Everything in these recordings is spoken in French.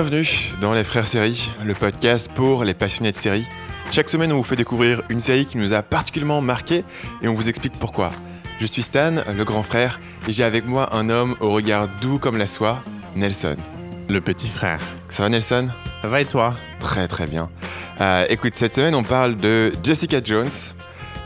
Bienvenue dans Les Frères Séries, le podcast pour les passionnés de séries. Chaque semaine, on vous fait découvrir une série qui nous a particulièrement marqué et on vous explique pourquoi. Je suis Stan, le grand frère, et j'ai avec moi un homme au regard doux comme la soie, Nelson. Le petit frère. Ça va Nelson? Ça va et toi? Très très bien. Euh, écoute, cette semaine, on parle de Jessica Jones,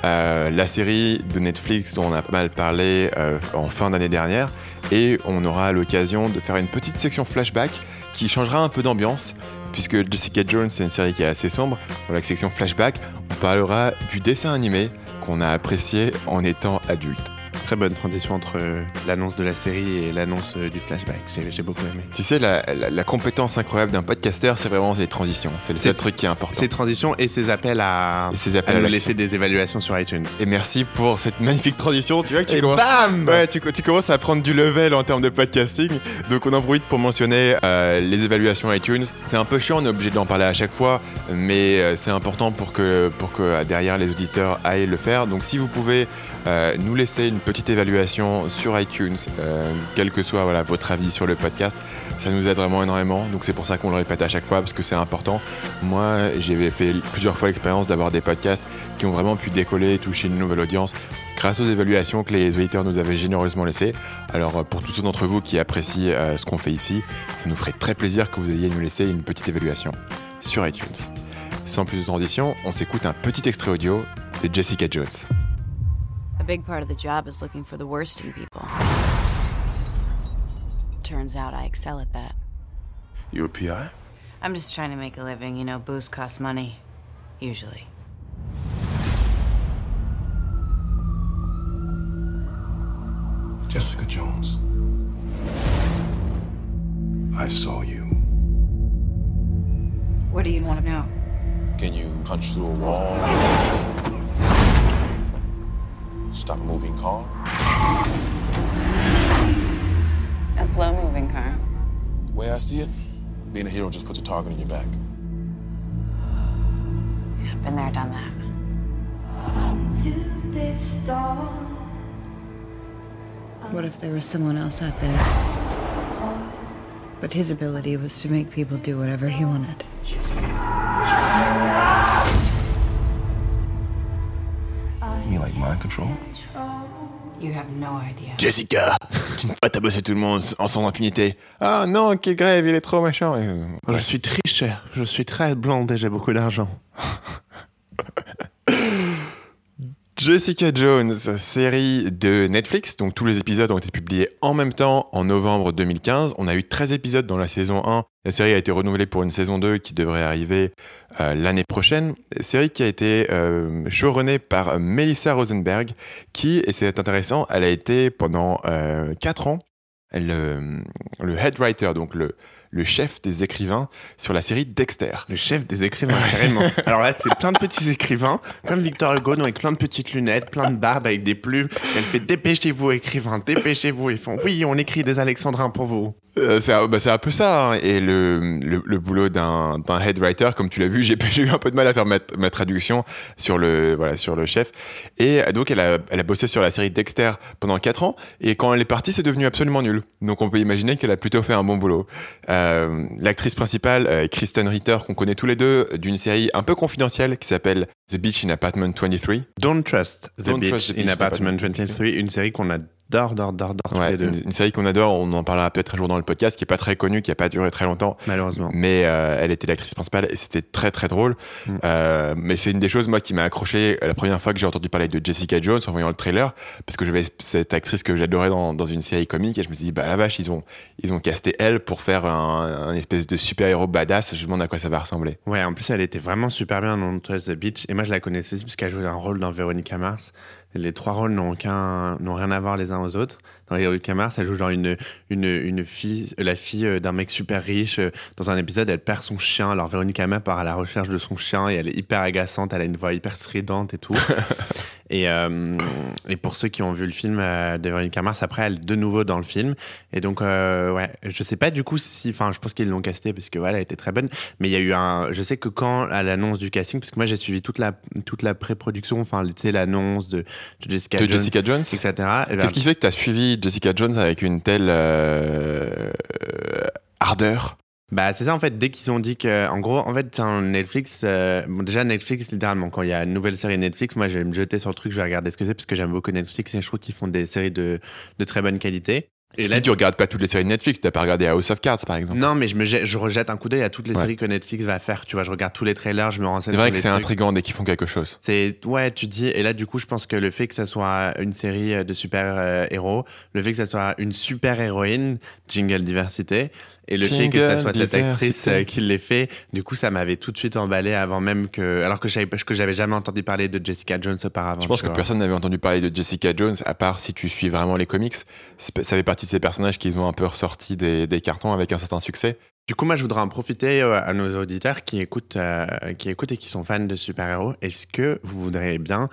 euh, la série de Netflix dont on a pas mal parlé euh, en fin d'année dernière, et on aura l'occasion de faire une petite section flashback qui changera un peu d'ambiance, puisque Jessica Jones, c'est une série qui est assez sombre. Dans la section flashback, on parlera du dessin animé qu'on a apprécié en étant adulte. Très bonne transition entre euh, l'annonce de la série et l'annonce euh, du flashback. J'ai beaucoup aimé. Tu sais, la, la- la compétence incroyable d'un podcasteur, c'est vraiment les transitions. C'est le seul truc qui est important. Ces transitions et ces appels à, Et ces à appels à nous l'action. laisser des évaluations sur iTunes. Et merci pour cette magnifique transition. Tu vois que tu Et commences... bam Ouais, tu, tu commences à prendre du level en termes de podcasting. Donc on en profite pour mentionner euh, les évaluations iTunes. C'est un peu chiant, on est obligé d'en parler à chaque fois, mais c'est important pour que, pour que derrière les auditeurs aillent le faire. Donc si vous pouvez euh, nous laisser une petite évaluation sur iTunes, euh, quel que soit voilà, votre avis sur le podcast, ça nous aide vraiment énormément. Donc c'est pour ça qu'on le répète à chaque fois, parce que c'est important. Moi, j'ai fait plusieurs fois l'expérience d'avoir des podcasts qui ont vraiment pu décoller, toucher une nouvelle audience grâce aux évaluations que les auditeurs nous avaient généreusement laissées. Alors euh, pour tous ceux d'entre vous qui apprécient ce qu'on fait ici, ça nous ferait très plaisir que vous ayez nous laisser une petite évaluation sur iTunes. Sans plus de transition, on s'écoute un petit extrait audio de Jessica Jones. A big part of the job is looking for the worst in people. Turns out I excel at that. You a PI? I'm just trying to make a living, you know, booze costs money. Usually. Jessica Jones. I saw you. What do you want to know? Can you punch through a wall? Stop a moving car? A slow moving car. The way I see it, being a hero just puts a target on your back. Yeah, been there, done that. What if there was someone else out there? But his ability was to make people do whatever he wanted. You like mind control? You have no idea. Jessica, tu ne peux pas tabasser tout le monde en sans impunité. Ah non, quelle grève, il est trop méchant. Euh, Je suis très cher, je suis très blonde et j'ai beaucoup d'argent. Jessica Jones, série de Netflix, donc tous les épisodes ont été publiés en même temps en novembre 2015. On a eu 13 épisodes dans la saison 1. La série a été renouvelée pour une saison 2 qui devrait arriver euh, l'année prochaine. Série qui a été euh, par Melissa Rosenberg, qui, et c'est intéressant, elle a été pendant 4 ans le, le head writer, donc le, le chef des écrivains sur la série Dexter. Le chef des écrivains, carrément. Alors là, c'est plein de petits écrivains, comme Victor Hugo, donc avec plein de petites lunettes, plein de barbes, avec des plumes. Elle fait Dépêchez-vous, écrivains, dépêchez-vous. Ils font Oui, on écrit des alexandrins pour vous. Euh, c'est un, bah, c'est un peu ça. hein. Et le, le, le boulot d'un head writer, comme tu l'as vu, j'ai j'ai eu un peu de mal à faire ma, ma traduction sur le, voilà, sur le chef. Et donc, elle a, elle a bossé sur la série Dexter pendant 4 ans. Et quand elle est partie, c'est devenu absolument nul. Donc, on peut imaginer qu'elle a plutôt fait un bon boulot. Euh, L'actrice principale, euh, Kristen Ritter, qu'on connaît tous les deux, d'une série un peu confidentielle qui s'appelle The Beach in Apartment 23. Don't Trust the Don't Beach Trust the in Beach Apartment in Apartment 23, une série qu'on Ouais, une, une série qu'on adore, on en parlera peut-être un jour dans le podcast, qui est pas très connue, qui a pas duré très longtemps. malheureusement. Mais euh, elle était l'actrice principale et c'était très très drôle. Mm. Euh, mais c'est une des choses moi qui m'a accroché la première fois que j'ai entendu parler de Jessica Jones en voyant le trailer, parce que j'avais cette actrice que j'adorais dans, dans une série comique et je me suis dit bah la vache ils ont ils ont casté elle pour faire un, un espèce de super héros badass. Je me demande à quoi ça va ressembler. Ouais, en plus, elle était vraiment super bien dans Trust the Beach. Et moi, je la connaissais parce qu'elle jouait un rôle dans Veronica Mars. Les trois rôles n'ont n'ont rien à voir les uns aux autres. Dans Veronica Mars, elle joue genre une, une, une fille, la fille euh, d'un mec super riche. Euh, Dans un épisode, elle perd son chien. Alors Veronica Mars part à la recherche de son chien et elle est hyper agaçante. Elle a une voix hyper stridente et tout. et, euh, et pour ceux qui ont vu le film euh, de Veronica Mars, après, elle est de nouveau dans le film. Et donc, euh, ouais, je sais pas du coup si, enfin, je pense qu'ils l'ont castée parce que voilà, elle était très bonne. Mais il y a eu un, je sais que quand à l'annonce du casting, parce que moi j'ai suivi toute la toute la pré-production, enfin, tu sais, l'annonce de, de Jessica de Jones, Jessica Jones. etc. Et ben, Qu'est-ce qui fait que tu as suivi Jessica Jones avec une telle euh, ardeur? Bah, c'est ça en fait. Dès qu'ils ont dit que, en gros, en fait, Netflix, euh, bon, déjà Netflix, littéralement, quand il y a une nouvelle série Netflix, moi je vais me jeter sur le truc, je vais regarder ce que c'est parce que j'aime beaucoup Netflix et je trouve qu'ils font des séries de, de très bonne qualité. Et là, tu regardes pas toutes les séries de Netflix, t'as pas regardé House of Cards par exemple. Non, mais je me jette- je rejette un coup d'œil à toutes les Ouais. séries que Netflix va faire. Tu vois, je regarde tous les trailers, je me renseigne C'est vrai sur que c'est intriguant dès qu'ils font quelque chose. C'est ouais, tu dis et là du coup, je pense que le fait que ça soit une série euh, de super euh, héros, le fait que ça soit une super héroïne, jingle diversité, et le fait que ça soit cette actrice euh, qui l'ait fait, du coup, ça m'avait tout de suite emballé avant même que, alors que je j'avais jamais entendu parler de Jessica Jones auparavant. Je pense que vois. personne n'avait entendu parler de Jessica Jones, à part si tu suis vraiment les comics. Ça fait partie de ces personnages qui ont un peu ressorti des, des cartons avec un certain succès. Du coup, moi, je voudrais en profiter euh, à nos auditeurs qui écoutent, euh, qui écoutent et qui sont fans de super-héros. Est-ce que vous voudriez bien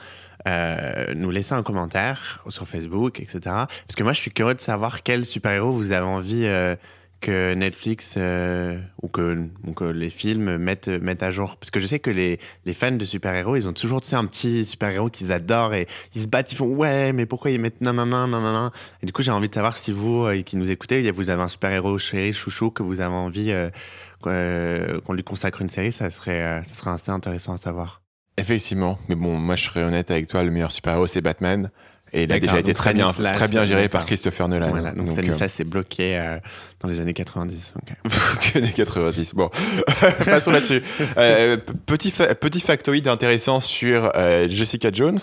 euh, nous laisser un commentaire sur Facebook, etc. Parce que moi, je suis curieux de savoir quel super-héros vous avez envie euh, que Netflix euh, ou, que, les films mettent, mettent à jour. Parce que je sais que les, les fans de super-héros, ils ont toujours tu un petit super-héros qu'ils adorent et ils se battent, ils font ouais, mais pourquoi ils mettent non, non. Et du coup, j'ai envie de savoir si vous, euh, qui nous écoutez, vous avez un super-héros chéri, chouchou, que vous avez envie euh, qu'on lui consacre une série, ça serait, ça serait assez intéressant à savoir. Effectivement, mais bon, moi je serais honnête avec toi, le meilleur super-héros c'est Batman. Et il a déjà été très bien, très bien géré par Christopher Nolan. Voilà, donc, Donc, Stanislas s'est bloqué euh, dans les années 90. ok. euh, que des 90. Bon, passons là-dessus. Euh, petit, fa- petit factoïde intéressant sur euh, Jessica Jones.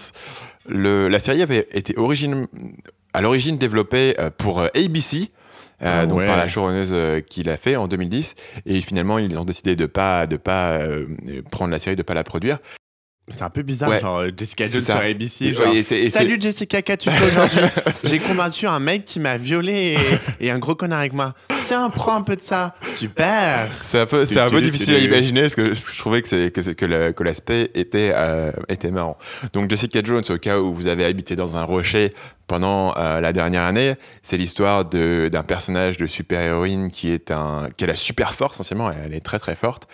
Le, la série avait été origine, à l'origine développée euh, pour euh, ABC. euh, Ah donc ouais. par la showrunneuse euh, qui l'a fait en 2010 et finalement ils ont décidé de pas de pas euh, prendre la série de pas la produire C'était un peu bizarre, Ouais. genre Jessica Jones ça. sur ABC. Genre, Ouais, et Salut Jessica, qu'as-tu fait aujourd'hui J'ai combattu un mec qui m'a violé et, et un gros connard avec moi. Tiens, prends un peu de ça. Super. C'est un peu, c'est un difficile à imaginer parce que je trouvais que, c'est, que, c'est- que, le- que l'aspect était, euh, était marrant. Donc Jessica Jones, au cas où vous avez habité dans un rocher pendant euh, la dernière année, c'est l'histoire de, d'un personnage de super-héroïne qui, est un, qui a la super force, essentiellement, elle est très très forte.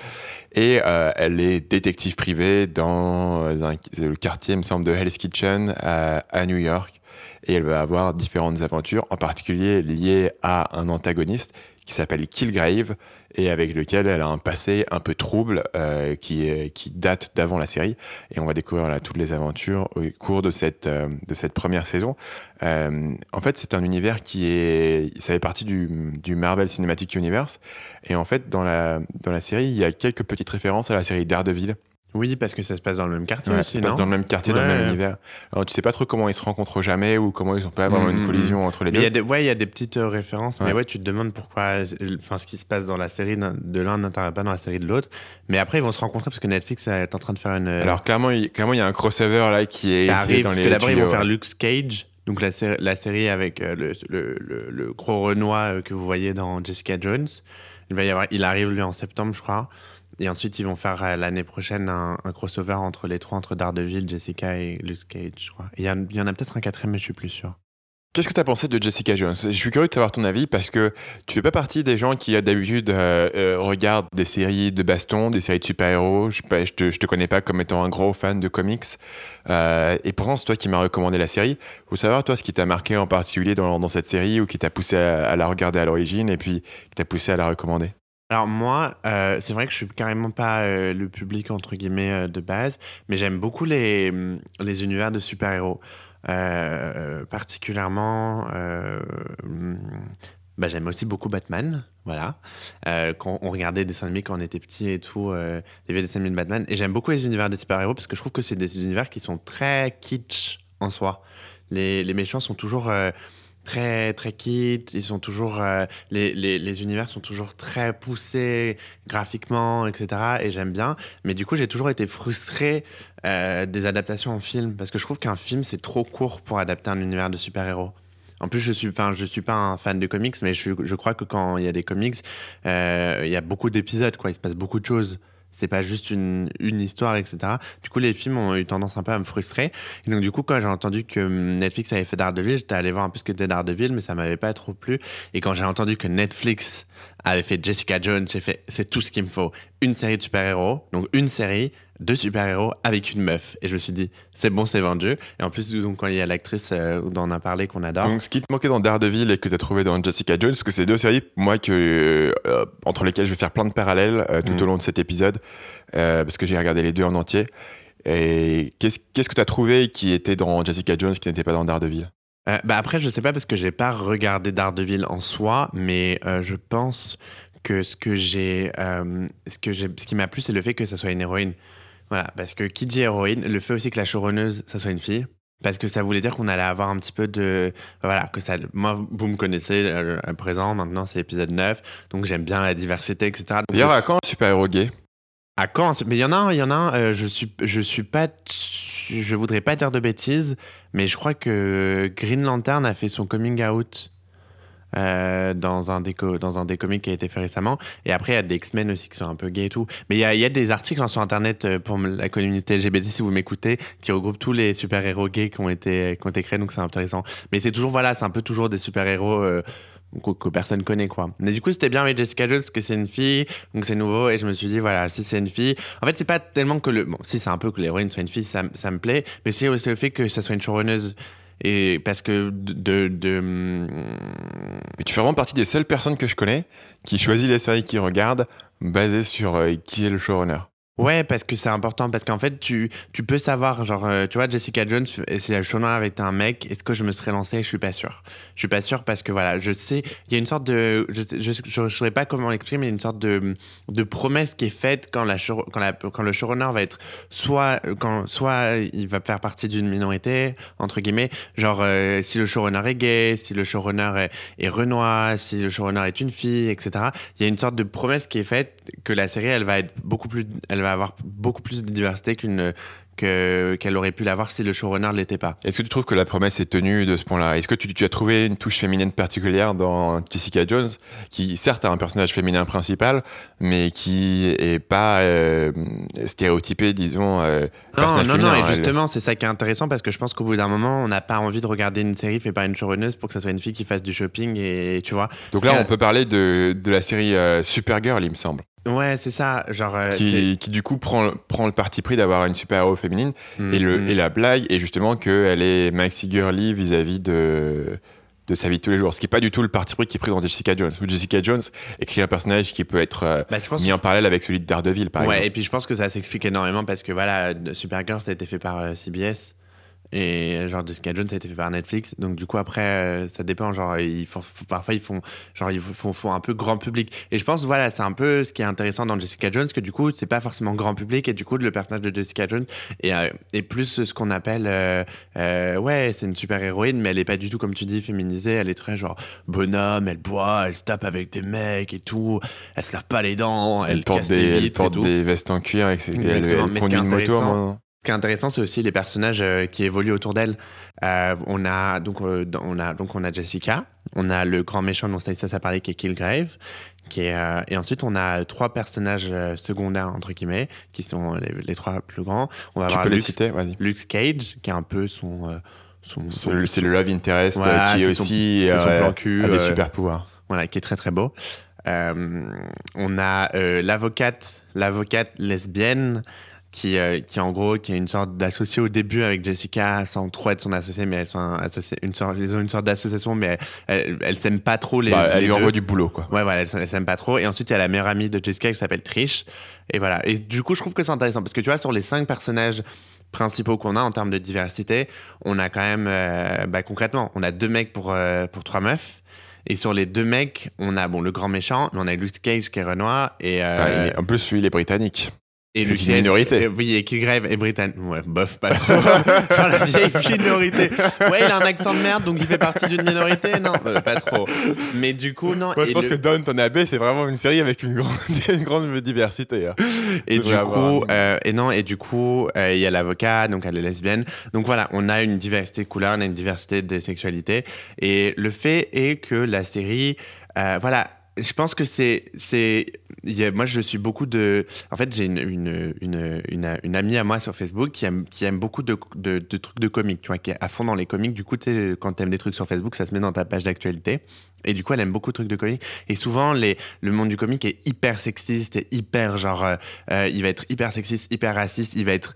Et euh, elle est détective privée dans un, le quartier, il me semble, de Hell's Kitchen à, à New York. Et elle va avoir différentes aventures, en particulier liées à un antagoniste qui s'appelle Killgrave et avec lequel elle a un passé un peu trouble euh, qui, qui date d'avant la série. Et on va découvrir là, toutes les aventures au cours de cette, euh, de cette première saison. Euh, en fait, c'est un univers qui est. Ça fait partie du, du Marvel Cinematic Universe. Et en fait, dans la, dans la série, il y a quelques petites références à la série Daredevil. Oui, parce que ça se passe dans le même quartier Ouais, aussi, ça se passe dans le même quartier, dans le même univers. Alors, tu sais pas trop comment ils se rencontrent jamais ou comment ils ont pas vraiment une collision entre les Mais il y deux. a des, ouais, il y a des petites euh, références, mais Ouais. tu te demandes pourquoi, euh, enfin, ce qui se passe dans la série de l'un n'intervient pas dans la série de l'autre. Mais après, ils vont se rencontrer parce que Netflix est en train de faire une. Alors, clairement, il, clairement, il y a un crossover là qui est, qui qui est arrive, dans parce les que d'abord ils vont faire. Luke Cage, donc la, série- la série avec euh, le, le, le- le gros Renoir euh, que vous voyez dans Jessica Jones. Il va y avoir, il arrive lui en septembre, je crois. Et ensuite, ils vont faire euh, l'année prochaine un, crossover entre les trois, entre Daredevil, Jessica et Luke Cage, je crois. Il y, en- a peut-être un quatrième, mais je suis plus sûr. Qu'est-ce que tu as pensé de Jessica Jones? Je suis curieux de savoir ton avis parce que tu fais pas partie des gens qui, d'habitude, euh, euh, regardent des séries de baston, des séries de super-héros. Je, je, te, connais pas comme étant un gros fan de comics. Et pourtant, c'est toi qui m'as recommandé la série. Faut savoir, toi, ce qui t'a marqué en particulier dans, cette série ou qui t'a poussé à la regarder à l'origine et puis qui t'a poussé à la recommander? Alors moi, euh, c'est vrai que je suis carrément pas euh, le public entre guillemets euh, de base, mais j'aime beaucoup les, hum, les univers de super-héros. Particulièrement, hum, bah, j'aime aussi beaucoup Batman, voilà. Quand on regardait des dessins animés quand on était petit et tout, les vieux dessins animés de Batman. Et j'aime beaucoup les univers de super-héros parce que je trouve que c'est des univers qui sont très kitsch en soi. Les, les méchants sont toujours très très kitsch, ils sont toujours euh, les, les, univers sont toujours très poussés graphiquement, etc. Et j'aime bien. Mais du coup, j'ai toujours été frustré euh, des adaptations en film parce que je trouve qu'un film c'est trop court pour adapter un univers de super-héros. En plus, je suis, je suis pas un fan de comics, mais je, je crois que quand il y a des comics, euh, il y a beaucoup d'épisodes, quoi. Il se passe beaucoup de choses. C'est pas juste une, une histoire, etc. Du coup, les films ont eu tendance un peu à me frustrer. Et donc, du coup, quand j'ai entendu que hum, Netflix avait fait Daredevil, j'étais allé voir un peu ce qu'était Daredevil, mais ça m'avait pas trop plu. Et quand j'ai entendu que Netflix avait fait Jessica Jones, j'ai fait, c'est tout ce qu'il me faut. Une série de super-héros, donc une série deux super-héros avec une meuf. Et je me suis dit, c'est bon, c'est vendu. Et en plus, donc, quand il y a l'actrice euh, dont on a parlé qu'on adore. Donc, ce qui te manquait dans Daredevil et que tu as trouvé dans Jessica Jones, parce que c'est deux séries, moi, que, euh, entre lesquelles je vais faire plein de parallèles euh, tout Mm. au long de cet épisode, euh, parce que j'ai regardé les deux en entier. Et qu'est-ce qu'est-ce que tu as trouvé qui était dans Jessica Jones qui n'était pas dans Daredevil? Bah après, je sais pas parce que j'ai pas regardé Daredevil en soi, mais je pense que ce que j'ai, ce que j'ai, ce qui m'a plu, c'est le fait que ça soit une héroïne. Voilà, parce que qui dit héroïne, le fait aussi que la showrunneuse, ça soit une fille. Parce que ça voulait dire qu'on allait avoir un petit peu de. Voilà, que ça. Moi, vous me connaissez euh, à présent, maintenant c'est épisode 9, donc j'aime bien la diversité, etc. D'ailleurs, à quand un super-héros gay? À quand Mais il y en a un, il y en a un, euh, je suis, je suis pas. Je voudrais pas dire de bêtises, mais je crois que Green Lantern a fait son coming out euh, dans, un des dans un des comics qui a été fait récemment. Et après, il y a des X-Men aussi qui sont un peu gays et tout. Mais il y a, y a des articles hein, sur Internet euh, pour la communauté LGBT, si vous m'écoutez, qui regroupent tous les super-héros gays qui ont, été, qui ont été créés, donc c'est intéressant. Mais c'est toujours, voilà, c'est un peu toujours des super-héros. euh, que, que personne connaît quoi. Mais du coup c'était bien avec Jessica Jones parce que c'est une fille donc c'est nouveau et je me suis dit voilà si c'est une fille en fait c'est pas tellement que le bon si c'est un peu que l'héroïne soit une fille ça, ça me plaît mais c'est aussi le fait que ça soit une showrunneuse et parce que de, de, hum, tu fais vraiment partie des seules personnes que je connais qui choisit les séries qu'ils regardent basées sur euh, qui est le showrunner. Ouais, parce que c'est important, parce qu'en fait, tu, tu peux savoir, genre, euh, tu vois, Jessica Jones, si la showrunner avec un mec, est-ce que je me serais lancé? Je suis pas sûr. Je suis pas sûr parce que voilà, je sais, il y a une sorte de, je, je, je, je saurais pas comment l'exprimer, mais il y a une sorte de, de promesse qui est faite quand, la, quand, la, quand le showrunner va être soit, quand, soit il va faire partie d'une minorité, entre guillemets, genre, euh, si le showrunner est gay, si le showrunner est, est renois, si le showrunner est une fille, etc. Il y a une sorte de promesse qui est faite que la série, elle va être beaucoup plus, elle va avoir beaucoup plus de diversité qu'une que qu'elle aurait pu l'avoir si le showrunner ne l'était pas. Est-ce que tu trouves que la promesse est tenue de ce point-là? Est-ce que tu, tu as trouvé une touche féminine particulière dans Jessica Jones, qui certes a un personnage féminin principal, mais qui est pas euh, stéréotypé, disons. euh, Non, non, non, et elle- justement, c'est ça qui est intéressant parce que je pense qu'au bout d'un moment, on n'a pas envie de regarder une série faite par une showrunneuse pour que ça soit une fille qui fasse du shopping et tu vois. Donc là, on peut parler de, de la série euh, Supergirl, il me semble, Ouais, c'est ça. Genre, euh, qui, qui du coup prend, prend le parti pris d'avoir une super-héros féminine. c'est- Et, le, Mm, et la blague est justement qu'elle est maxi girly vis-à-vis de, de sa vie de tous les jours. Ce qui n'est pas du tout le parti pris qui est pris dans Jessica Jones. Où Jessica Jones écrit un personnage qui peut être euh, Bah, mis en parallèle avec celui de Daredevil, par ouais, exemple. et puis je pense que ça s'explique énormément parce que voilà, Supergirl, ça a été fait par euh, CBS. Et genre Jessica Jones ça a été fait par Netflix. Donc du coup après euh, ça dépend genre ils font, font- parfois ils font genre ils font, font un peu grand public. Et je pense voilà c'est un peu ce qui est intéressant dans Jessica Jones que du coup c'est pas forcément grand public et du coup le personnage de Jessica Jones est, euh, est plus ce qu'on appelle euh, euh, ouais c'est une super héroïne mais elle est pas du tout comme tu dis féminisée. Elle est très genre bonhomme elle boit elle se tape avec des mecs et tout. Elle se lave pas les dents elle, Elle porte, des, des elle vitres et porte tout. des vestes en cuir et, et elle, elle conduit une moto. Ce qui est intéressant, c'est aussi les personnages euh, qui évoluent autour d'elle. Euh, on a donc euh, on a donc on a Jessica, on a le grand méchant dont Stanislas a parlé qui est Killgrave, qui est euh, et ensuite on a trois personnages secondaires entre guillemets qui sont les, les trois plus grands. On va Tu avoir peux les Luke, citer Vas-y. Luke Cage qui est un peu son son, C'est le, love interest qui est c'est son- aussi c'est son plan cul, a des super pouvoirs. voilà, qui est très très beau. On a l'avocate, l'avocate lesbienne qui, euh, qui en gros qui a une sorte d'associé au début avec Jessica sans trop être son associé, mais elles sont une sorte, ils ont une sorte d'association, mais elles, elles s'aiment pas trop les. Bah, elle les lui envoie du boulot, quoi. Ouais, voilà, elles elles s'aiment pas trop. Et ensuite, il y a la meilleure amie de Jessica qui s'appelle Trish. Et voilà. Et du coup, je trouve que c'est intéressant parce que tu vois, sur les cinq personnages principaux qu'on a en termes de diversité, on a quand même, euh, bah, concrètement, on a deux mecs pour, euh, pour trois meufs. Et sur les deux mecs, on a bon le grand méchant, mais on a Luke Cage qui est Renoir et euh, Ah, est- en plus, lui, il est britannique. Et Luke une minorité. et- oui, et Killgrave est britannique. Ouais, bof, pas trop. Genre la vieille minorité. Ouais, il a un accent de merde, donc il fait partie d'une minorité. Non, euh, pas trop. Mais du coup, non. Moi, je et pense le- que Downton Abbey, c'est vraiment une série avec une grande, une grande diversité. hein. Et du coup, euh, et non, et du coup, euh, il y a l'avocat, donc elle est lesbienne. Donc voilà, on a une diversité de couleurs, on a une diversité des sexualités. Et le fait est que la série, euh, voilà, je pense que c'est, y a- moi, je suis beaucoup de. En fait, j'ai une, une, une, une, une amie à moi sur Facebook qui aime, qui aime beaucoup de, de, de trucs de comics, tu vois, qui est à fond dans les comics. Du coup, tu quand t'aimes des trucs sur Facebook, ça se met dans ta page d'actualité. Et du coup, elle aime beaucoup de trucs de comics. Et souvent, les, le monde du comic est hyper sexiste et hyper, genre, euh, euh, il va être hyper sexiste, hyper raciste, il va être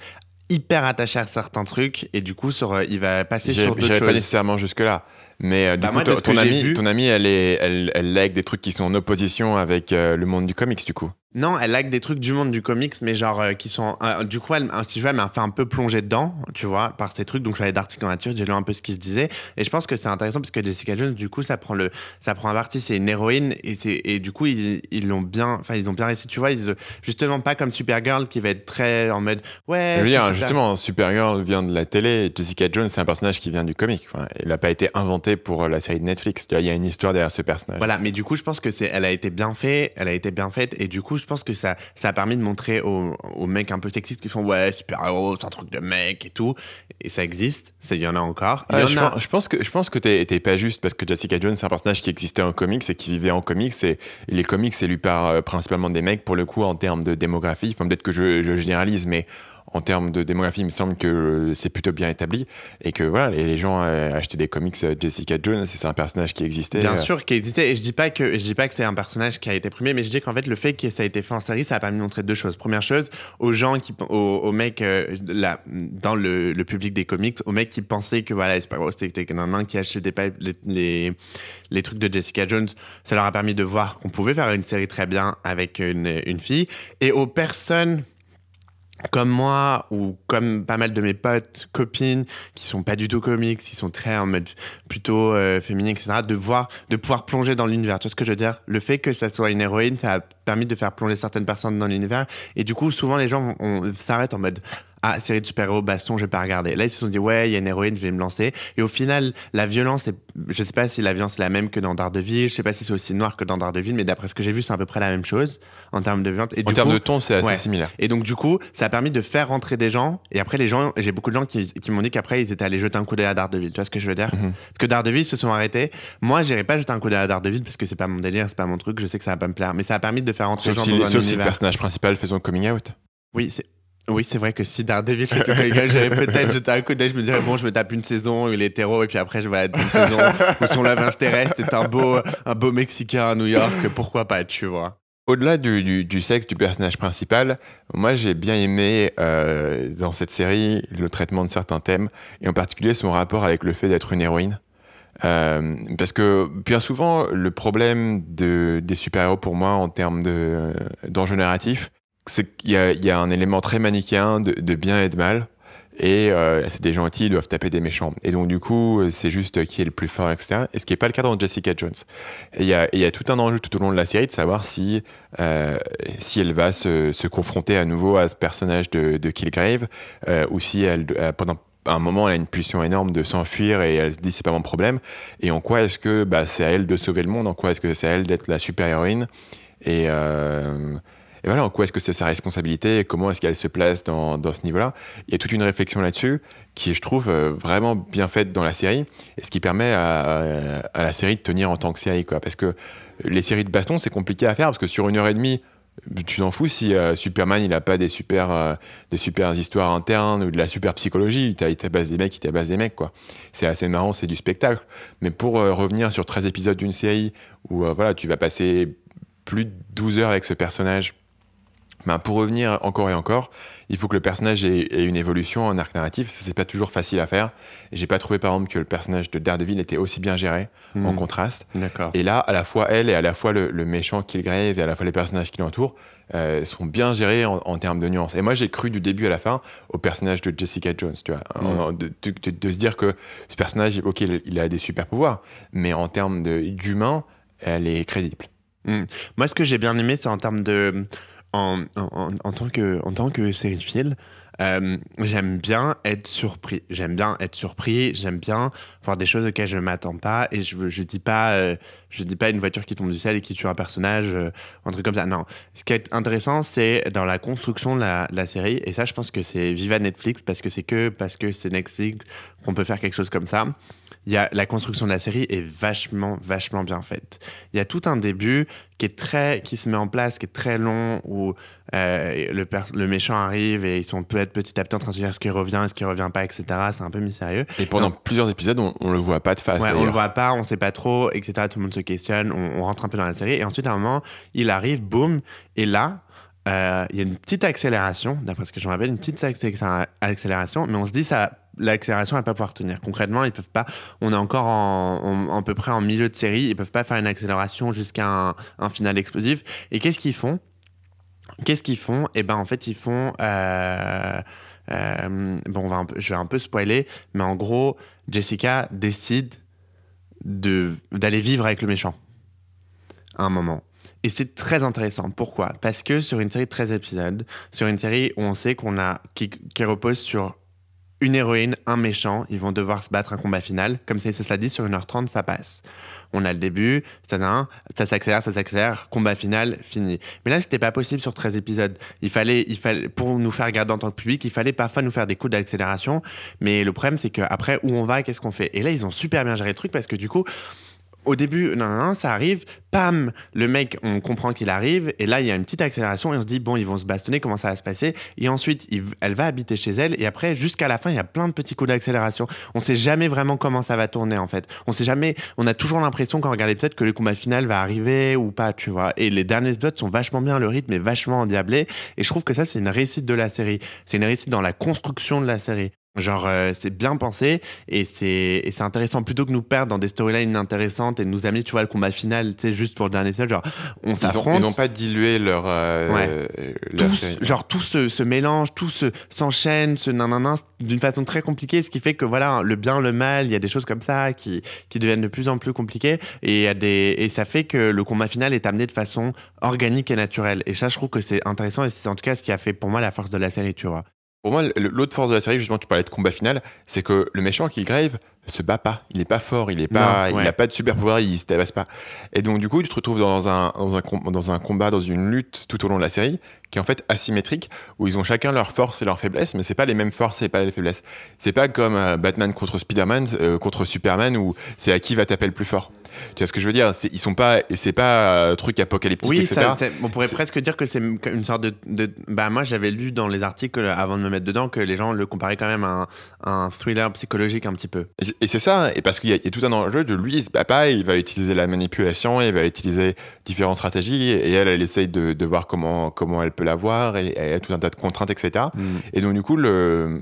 hyper attaché à certains trucs. Et du coup, sur, euh, il va passer sur d'autres j'irai pas choses. nécessairement jusque-là. Mais euh, du Bah, coup, moi, ton, ton amie, vu- ton amie, elle, est, elle, elle like des trucs qui sont en opposition avec euh, le monde du comics, du coup. Non, elle like des trucs du monde du comics, mais genre euh, qui sont. euh, du coup, elle, si tu veux, elle m'a fait un peu plonger dedans, tu vois, par ces trucs. Donc, je suis allé d'articles en nature, j'ai lu un peu ce qui se disait. Et je pense que c'est intéressant parce que Jessica Jones, du coup, ça prend, le, ça prend un parti, c'est une héroïne. Et, c'est, et du coup, ils, ils l'ont bien. Enfin, ils ont bien réussi, tu vois. Ils, justement, pas comme Supergirl qui va être très en mode. Ouais. Je veux c'est dire, super- justement, Supergirl vient de la télé, et Jessica Jones, c'est un personnage qui vient du comic. Enfin, il n'a pas été inventé pour euh, la série de Netflix. Tu vois, Il y a une histoire derrière ce personnage. Voilà, mais du coup, je pense que c'est, elle a été bien faite, elle a été bien faite, et du coup, je pense que ça, ça a permis de montrer aux, aux mecs un peu sexistes qui font ouais, super héros, c'est un truc de mec et tout, et ça existe, il y en a encore. Il y Ah, en je, a- pense, je pense que je pense que t'es t'es pas juste parce que Jessica Jones c'est un personnage qui existait en comics et qui vivait en comics et, et les comics c'est lu par euh, principalement des mecs pour le coup en termes de démographie. Enfin peut-être que je, je généralise mais en termes de démographie il me semble que euh, c'est plutôt bien établi et que voilà les, les gens euh, achetaient des comics euh, Jessica Jones c'est un personnage qui existait. Bien sûr qu'il existait, et je dis pas que je dis pas que c'est un personnage qui a été primé, mais je dis qu'en fait le fait que ça a été fait en série, ça a permis de montrer deux choses. Première chose, aux gens qui, aux, aux mecs euh, là, dans le, le public des comics, aux mecs qui pensaient que voilà, c'est pas gros, c'était qu'un nain qui achetait pas les, les, les trucs de Jessica Jones, ça leur a permis de voir qu'on pouvait faire une série très bien avec une, une fille, et aux personnes comme moi ou comme pas mal de mes potes, copines qui sont pas du tout comiques, qui sont très en mode plutôt euh, féminin, etc., de voir, de pouvoir plonger dans l'univers. Tu vois ce que je veux dire? Le fait que ça soit une héroïne, ça a permis de faire plonger certaines personnes dans l'univers. Et du coup, souvent les gens s'arrêtent en mode ah série de super-héros, baston, je vais pas regarder. Là, ils se sont dit ouais, il y a une héroïne, je vais me lancer. Et au final, la violence, est, je sais pas si la violence est la même que dans Daredevil, je sais pas si c'est aussi noir que dans Daredevil, mais d'après ce que j'ai vu, c'est à peu près la même chose en termes de violence. Et En termes de ton c'est assez ouais. similaire. et donc, du coup, ça a permis de faire rentrer des gens. Et après, les gens, j'ai beaucoup de gens qui, qui m'ont dit qu'après, ils étaient allés jeter un coup d'œil à Daredevil. Tu vois ce que je veux dire Mhm. Parce que Daredevil, ils se sont arrêtés. Moi, j'irai pas jeter un coup d'œil à Daredevil parce que c'est pas mon délire, c'est pas mon truc. Je sais que ça va pas me plaire. Mais ça a permis de faire rentrer Sauf les si, gens dans un si le personnage principal fait son coming out. Oui, c'est. Oui, c'est vrai que si Daredevil faisait quelqu'un, j'aurais peut-être jeté un coup d'œil. Je me dirais, bon, je me tape une saison, il est hétéro, et puis après, je vais être une saison où son love interest terrestre est un beau, un beau Mexicain à New York. Pourquoi pas, tu vois Au-delà du, du- du sexe du personnage principal, moi j'ai bien aimé euh, dans cette série le traitement de certains thèmes, et en particulier son rapport avec le fait d'être une héroïne. Euh, parce que bien souvent, le problème de, des super-héros pour moi en termes de- d'enjeu narratif, c'est qu'il y, a- il y a un élément très manichéen de, bien et de mal. Et euh, c'est des gentils, ils doivent taper des méchants. Et donc, du coup, c'est juste qui est le plus fort, etc. Et ce qui n'est pas le cas dans Jessica Jones. Il y a, tout un enjeu tout au long de la série de savoir si, euh, si elle va se, confronter à nouveau à ce personnage de, de Killgrave, euh, ou si elle, euh, pendant un moment, elle a une pulsion énorme de s'enfuir et elle se dit c'est pas mon problème. Et en quoi est-ce que bah, c'est à elle de sauver le monde? En quoi est-ce que c'est à elle d'être la super-héroïne? Et, et voilà, en quoi est-ce que c'est sa responsabilité et comment est-ce qu'elle se place dans, dans ce niveau-là? Il y a toute une réflexion là-dessus qui je trouve, euh, vraiment bien faite dans la série et ce qui permet à, la série de tenir en tant que série. Quoi. Parce que les séries de baston, c'est compliqué à faire parce que sur une heure et demie, tu t'en fous si euh, Superman il a pas des super euh, des super histoires internes ou de la super psychologie il t'a- il tabasse des mecs il tabasse des mecs quoi c'est assez marrant c'est du spectacle mais pour revenir sur 13 épisodes d'une série où voilà tu vas passer plus de 12 heures avec ce personnage ben, pour revenir encore et encore, il faut que le personnage ait, ait une évolution, un arc narratif. C'est pas toujours facile à faire. J'ai pas trouvé, par exemple, que le personnage de Daredevil était aussi bien géré, en Hmm. contraste. Et là, à la fois elle et à la fois le, le méchant Killgrave et à la fois les personnages qui l'entourent euh, sont bien gérés en, en termes de nuances. Et moi, j'ai cru du début à la fin au personnage de Jessica Jones, tu vois, Mm. En- de, de- de- de se dire que ce personnage, ok, il, il a des super pouvoirs, mais en termes d'humain, elle est crédible. Moi, ce que j'ai bien aimé, c'est en termes de. En, tant que, en tant que sériephile, euh, j'aime bien être surpris. J'aime bien être surpris. J'aime bien voir des choses auxquelles je m'attends pas. Et je je dis pas. euh, Je dis pas une voiture qui tombe du ciel et qui tue un personnage, euh, un truc comme ça. Non. Ce qui est intéressant, c'est dans la construction de la, la série. Et ça, je pense que c'est viva Netflix parce que c'est que parce que c'est Netflix qu'on peut faire quelque chose comme ça. Il y a, la construction de la série est vachement, vachement bien faite. Il y a tout un début qui est très, qui se met en place, qui est très long, où euh, le, le méchant arrive et ils sont peut-être petit à petit en train de se dire est-ce qu'il revient, est-ce qu'il revient pas, etc. C'est un peu mystérieux. Et pendant plusieurs épisodes, on, on le voit pas de face. Ouais, on le voit pas, on sait pas trop, etc. Tout le monde se questionne, on, on rentre un peu dans la série. Et ensuite, à un moment, il arrive, boum, et là, euh, il y a une petite accélération, d'après ce que je me rappelle, une petite accé- accélération, mais on se dit ça. L'accélération, elle va pas pouvoir tenir. Concrètement, ils peuvent pas. On est encore en, à peu près en milieu de série. Ils peuvent pas faire une accélération jusqu'à un, final explosif. Et qu'est-ce qu'ils font? Qu'est-ce qu'ils font? Eh ben, en fait, ils font. euh, euh, bon, je vais un peu spoiler, mais en gros, Jessica décide de d'aller vivre avec le méchant à un moment. Et c'est très intéressant. Pourquoi? Parce que sur une série de 13 épisodes, sur une série où on sait qu'on a qui, qui repose sur une héroïne, un méchant, ils vont devoir se battre un combat final. Comme ça, ça dit, sur 1h30, ça passe. On a le début, ça s'accélère, ça s'accélère, combat final, fini. Mais là, c'était pas possible sur 13 épisodes. Il fallait, il fallait, pour nous faire regarder en tant que public, il fallait parfois nous faire des coups d'accélération. Mais le problème, c'est qu'après, où on va, qu'est-ce qu'on fait? Et là, ils ont super bien géré le truc parce que du coup, au début, non, non, non, ça arrive, pam, le mec, on comprend qu'il arrive, et là, il y a une petite accélération, et on se dit, bon, ils vont se bastonner, comment ça va se passer? Et ensuite, elle va habiter chez elle, et après, jusqu'à la fin, il y a plein de petits coups d'accélération. On sait jamais vraiment comment ça va tourner, en fait. On sait jamais, on a toujours l'impression, quand on regarde l'épisode, que le combat final va arriver ou pas, tu vois. Et les derniers épisodes sont vachement bien, le rythme est vachement endiablé, et je trouve que ça, c'est une réussite de la série. C'est une réussite dans la construction de la série. Genre, euh, c'est bien pensé et c'est et c'est intéressant plutôt que nous perdre dans des storylines intéressantes et nous amener, tu vois, le combat final, tu sais, juste pour le dernier épisode. Genre, on Ils ont, s'affronte. ils ont pas dilué leur. euh, Ouais. leur tout, série. genre tout se, se mélange, tout se s'enchaîne, se nanana, d'une façon très compliquée, ce qui fait que voilà, le bien, le mal, il y a des choses comme ça qui, qui deviennent de plus en plus compliquées et, il y a des, et ça fait que le combat final est amené de façon organique et naturelle. Et ça, je trouve que c'est intéressant et c'est en tout cas ce qui a fait pour moi la force de la série, tu vois. Pour moi, l'autre force de la série, justement, tu parlais de combat final, c'est que le méchant Killgrave se bat pas. Il est pas fort, il est pas, Non, ouais. il a pas de super pouvoir, il se tabasse pas. Et donc, du coup, tu te retrouves dans un, dans un, com- dans un combat, dans une lutte tout au long de la série, qui est en fait asymétrique, où ils ont chacun leurs forces et leurs faiblesses, mais c'est pas les mêmes forces et pas les faiblesses. C'est pas comme euh, Batman contre Spider-Man, euh, contre Superman, où c'est à qui va taper le plus fort. Tu vois ce que je veux dire? Ils sont pas, et c'est pas euh, truc apocalyptique, Oui, etc. ça, on pourrait presque dire que c'est une sorte de, de- Bah, moi, j'avais lu dans les articles avant de me mettre dedans que les gens le comparaient quand même à un, un thriller psychologique un petit peu. Et c'est- ça, et parce qu'il y, a- il y a tout un enjeu de lui, pas, il va utiliser la manipulation, il va utiliser différentes stratégies, et elle, elle essaye de, de voir comment, comment elle peut l'avoir, et elle a tout un tas de contraintes, etc. Et donc, du coup, le,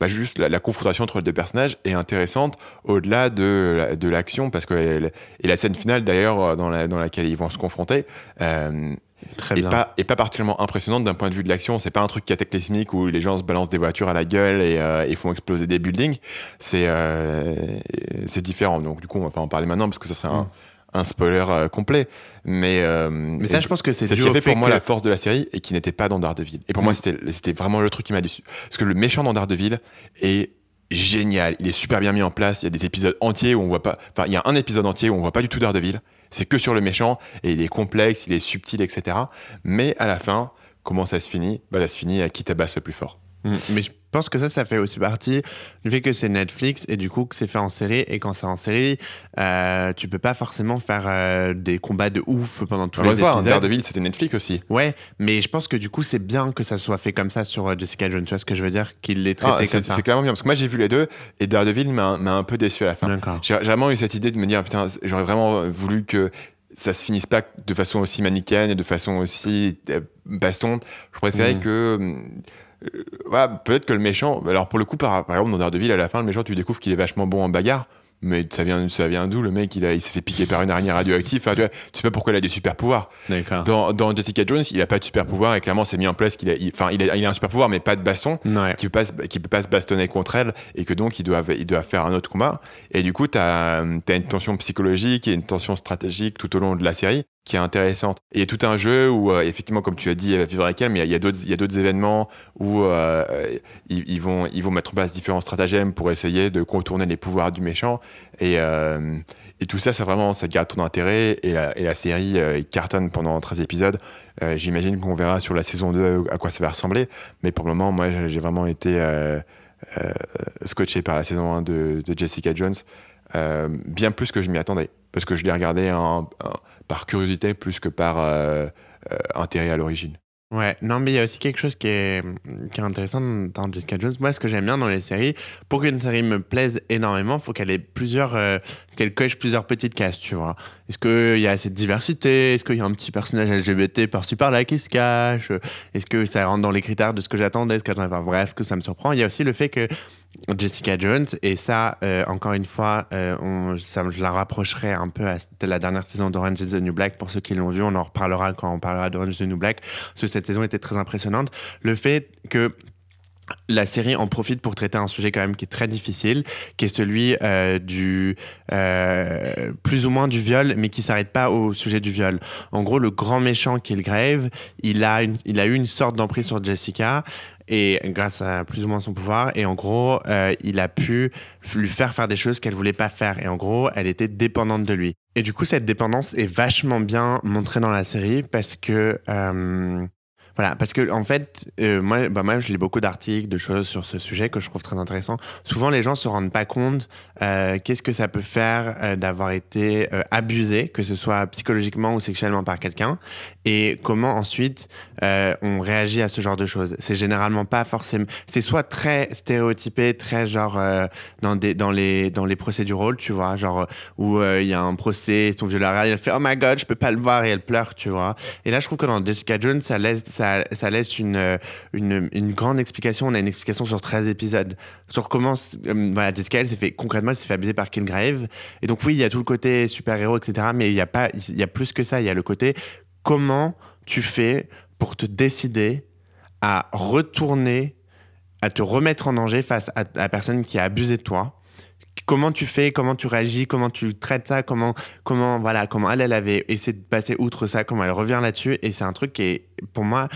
bah, juste la, la confrontation entre les deux personnages est intéressante au-delà de, de l'action, parce que elle- et la scène finale, d'ailleurs, dans, la, dans laquelle ils vont se confronter, euh, Très et bien. pas, et pas particulièrement impressionnante d'un point de vue de l'action. C'est pas un truc cataclysmique où les gens se balancent des voitures à la gueule et, euh, et font exploser des buildings. C'est euh, c'est différent. Donc, du coup, on va pas en parler maintenant parce que ça serait un, un spoiler euh, complet. Mais, euh, Mais ça, je pense que c'est ce qui a fait fait pour moi que- la force de la série et qui n'était pas dans Daredevil. Et pour moi, Mm. c'était c'était vraiment le truc qui m'a déçu. Parce que le méchant dans Daredevil est génial. Il est super bien mis en place. Il y a des épisodes entiers où on voit pas. Enfin, il y a un épisode entier où on voit pas du tout Daredevil. C'est que sur le méchant et il est complexe, il est subtil, etc. Mais à la fin, comment ça se finit? Bah, ça se finit à qui tabasse le plus fort. Mm. Mais je pense que ça, ça fait aussi partie du fait que c'est Netflix et du coup que c'est fait en série. Et quand c'est en série, euh, tu peux pas forcément faire euh, des combats de ouf pendant tous On va les le voir, épisodes. Daredevil, c'était Netflix aussi. Ouais, mais je pense que du coup, c'est bien que ça soit fait comme ça sur euh, Jessica Jones. Tu vois ce que je veux dire? Qu'il l'ait Ah, traité comme ça. c'est clairement bien parce que moi j'ai vu les deux et Daredevil m'a un peu déçu à la fin. J'ai vraiment eu cette idée de me dire putain, j'aurais vraiment voulu que ça se finisse pas de façon aussi manichéenne et de façon aussi baston. Je préférais Mhm. que euh, voilà, peut-être que le méchant, alors pour le coup par, par exemple dans Daredevil à la fin le méchant tu découvres qu'il est vachement bon en bagarre. Mais ça vient, ça vient d'où le mec il, a- il s'est fait piquer par une araignée radioactive. Enfin, tu, vois, tu sais pas pourquoi il a des super pouvoirs. Dans, dans Jessica Jones, il a pas de super pouvoir et clairement c'est mis en place qu'il a, il- enfin, il, a, il a un super pouvoir mais pas de baston Ouais. qui peut pas se, qui peut pas se bastonner contre elle et que donc il doit il doit faire un autre combat et du coup tu as, une tension psychologique et une tension stratégique tout au long de la série qui est intéressante et il tout un jeu où euh, effectivement comme tu as dit elle va vivre avec elle mais il y a- il d'autres il événements où euh, ils, ils vont ils vont mettre en place différents stratagèmes pour essayer de contourner les pouvoirs du méchant et euh, tout ça, ça vraiment, ça garde ton intérêt. Et la, et la série euh, cartonne pendant 13 épisodes. Euh, J'imagine qu'on verra sur la saison 2 à quoi ça va ressembler. Mais pour le moment, moi, j'ai vraiment été euh, euh, scotché par la saison 1 de, Jessica Jones. Euh, bien plus que je m'y attendais. Parce que je l'ai regardé en- en- par curiosité plus que par euh, euh, intérêt à l'origine. Ouais, non, mais il y a aussi quelque chose qui est, qui est intéressant dans Jessica Jones. Moi, ce que j'aime bien dans les séries, pour qu'une série me plaise énormément, il faut qu'elle ait plusieurs, euh, qu'elle coche plusieurs petites cases, tu vois. Est-ce qu'il y a de diversité? Est-ce qu'il y a un petit personnage LGBT par-ci par-là qui se cache? Est-ce que ça rentre dans les critères de ce que j'attendais? Est-ce que Est-ce que ça me surprend Il y a aussi le fait que Jessica Jones, et ça, euh, encore une fois, euh, on- je la rapprocherai un peu à la dernière saison d'Orange is the New Black. Pour ceux qui l'ont vu, on en reparlera quand on parlera d'Orange is the New Black, parce que cette saison était très impressionnante. Le fait que la série en profite pour traiter un sujet quand même qui est très difficile, qui est celui euh, du plus ou moins du viol, mais qui s'arrête pas au sujet du viol. En gros, le grand méchant Killgrave, il a il a eu une sorte d'emprise sur Jessica. Et grâce à plus ou moins son pouvoir, et en gros, euh, il a pu lui faire faire des choses qu'elle voulait pas faire. Et en gros, elle était dépendante de lui. Et du coup, cette dépendance est vachement bien montrée dans la série parce que euh, voilà, parce que en fait, euh, moi, bah, moi, je lis beaucoup d'articles, de choses sur ce sujet que je trouve très intéressant. Souvent, les gens se rendent pas compte euh, qu'est-ce que ça peut faire euh, d'avoir été abusé, que ce soit psychologiquement ou sexuellement par quelqu'un, et comment ensuite on réagit à ce genre de choses. C'est généralement pas forcément, c'est soit très stéréotypé, très genre dans des dans les dans les procédurales, tu vois, genre où il y a un procès, son violeur elle fait oh my god, je peux pas le voir et elle pleure, tu vois. Et là, je trouve que dans Jessica Jones, ça laisse, ça laisse une, euh, une, une grande explication. On a une explication sur 13 épisodes sur comment euh, voilà, Jessica, s'est fait concrètement, elle s'est fait abuser par Killgrave. Et donc, oui, il y a tout le côté super-héros, etc. Mais il y a, y a plus que ça. Il y a le côté comment tu fais pour te décider à retourner, à te remettre en danger face à à la personne qui a abusé de toi comment tu fais, comment tu réagis, comment tu traites ça, comment, comment, voilà, comment elle, avait essayé de passer outre ça, comment elle revient là-dessus. Et c'est un truc qui est, pour moi,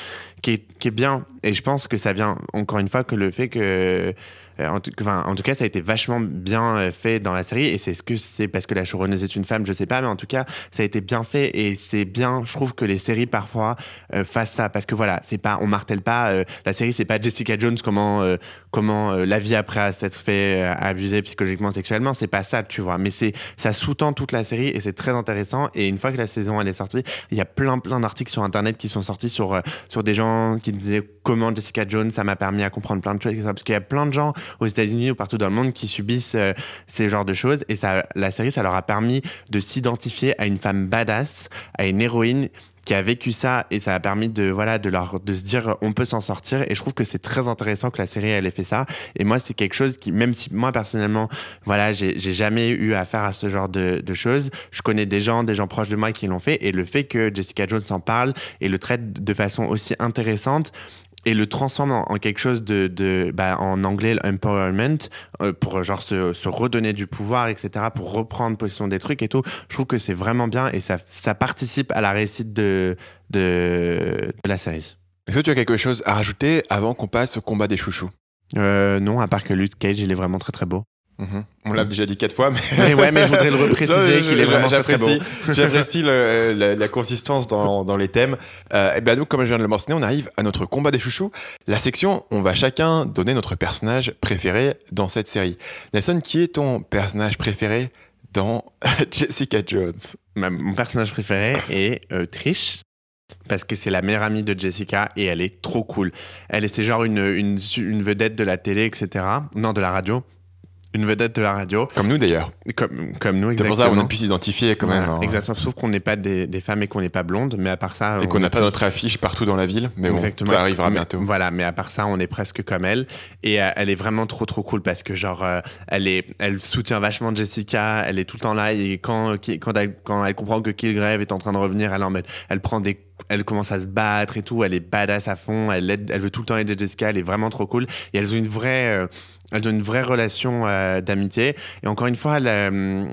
qui est, qui est bien. Et je pense que ça vient, encore une fois, que le fait que. Euh, En tout, cas, ça a été vachement bien euh, fait dans la série. Et c'est ce que c'est parce que la showrunneuse est une femme, je sais pas, mais en tout cas, ça a été bien fait. Et c'est bien, je trouve que les séries parfois euh, fassent ça. Parce que voilà, c'est pas, on martèle pas, euh, la série, c'est pas Jessica Jones, comment, comment la vie après s'être fait abuser psychologiquement, sexuellement. C'est pas ça, tu vois. Mais c'est, ça sous-tend toute la série et c'est très intéressant. Et une fois que la saison elle est sortie, il y a plein, plein d'articles sur Internet qui sont sortis sur, sur des gens qui disaient comment Jessica Jones, ça m'a permis à comprendre plein de choses. Parce qu'il y a plein de gens aux États-Unis ou partout dans le monde qui subissent euh, ces genres de choses. Et la série, ça leur a permis de s'identifier à une femme badass, à une héroïne qui a vécu ça. Et ça a permis de voilà de leur de se dire on peut s'en sortir. Et je trouve que c'est très intéressant que la série elle ait fait ça. Et moi c'est quelque chose qui même si moi personnellement voilà j'ai j'ai jamais eu affaire à ce genre de, de choses. Je connais des gens des gens proches de moi qui l'ont fait. Et le fait que Jessica Jones en parle et le traite de façon aussi intéressante et le transforme en, en quelque chose de, de bah, en anglais l'empowerment euh, pour genre se, se redonner du pouvoir etc pour reprendre possession des trucs et tout. Je trouve que c'est vraiment bien et ça, ça participe à la réussite de, de, de la série. Est-ce que tu as quelque chose à rajouter avant qu'on passe au combat des chouchous? Euh, non à part que Luke Cage il est vraiment très très beau On l'a déjà dit quatre fois, mais. mais ouais mais je voudrais le repréciser qu'il est vraiment très très beau j'apprécie- le- la, la consistance dans, dans les thèmes. Euh, et ben nous, comme je viens de le mentionner, on arrive à notre combat des chouchous. La section, on va chacun donner notre personnage préféré dans cette série. Nelson, qui est ton personnage préféré dans Jessica Jones? Ma- mon personnage préféré est euh, Trish. Parce que c'est la meilleure amie de Jessica et elle est trop cool. Elle est c'est genre une, une, une vedette de la télé, etc. Non, de la radio. Une vedette de la radio. Comme nous d'ailleurs. Comme, comme nous, C'est exactement. pour ça qu'on a pu s'identifier quand même. Voilà, hein. Exactement. Sauf qu'on n'est pas des, des femmes et qu'on n'est pas blonde. Mais à part ça. Et on qu'on n'a pas notre affiche partout dans la ville. Mais bon, Exactement. ça arrivera Mais- bientôt. Voilà, mais à part ça, on est presque comme elle. Et euh, elle est vraiment trop, trop cool parce que, genre, euh, elle, est, elle soutient vachement Jessica. Elle est tout le temps là. Et quand, quand, elle, quand elle comprend que Killgrave est en train de revenir, elle, en met- elle prend des. Elle commence à se battre et tout. Elle est badass à fond. Elle, aide- elle veut tout le temps aider Jessica. Elle est vraiment trop cool. Et elles ont une vraie. euh, Elles ont une vraie relation euh, d'amitié. Et encore une fois, euh,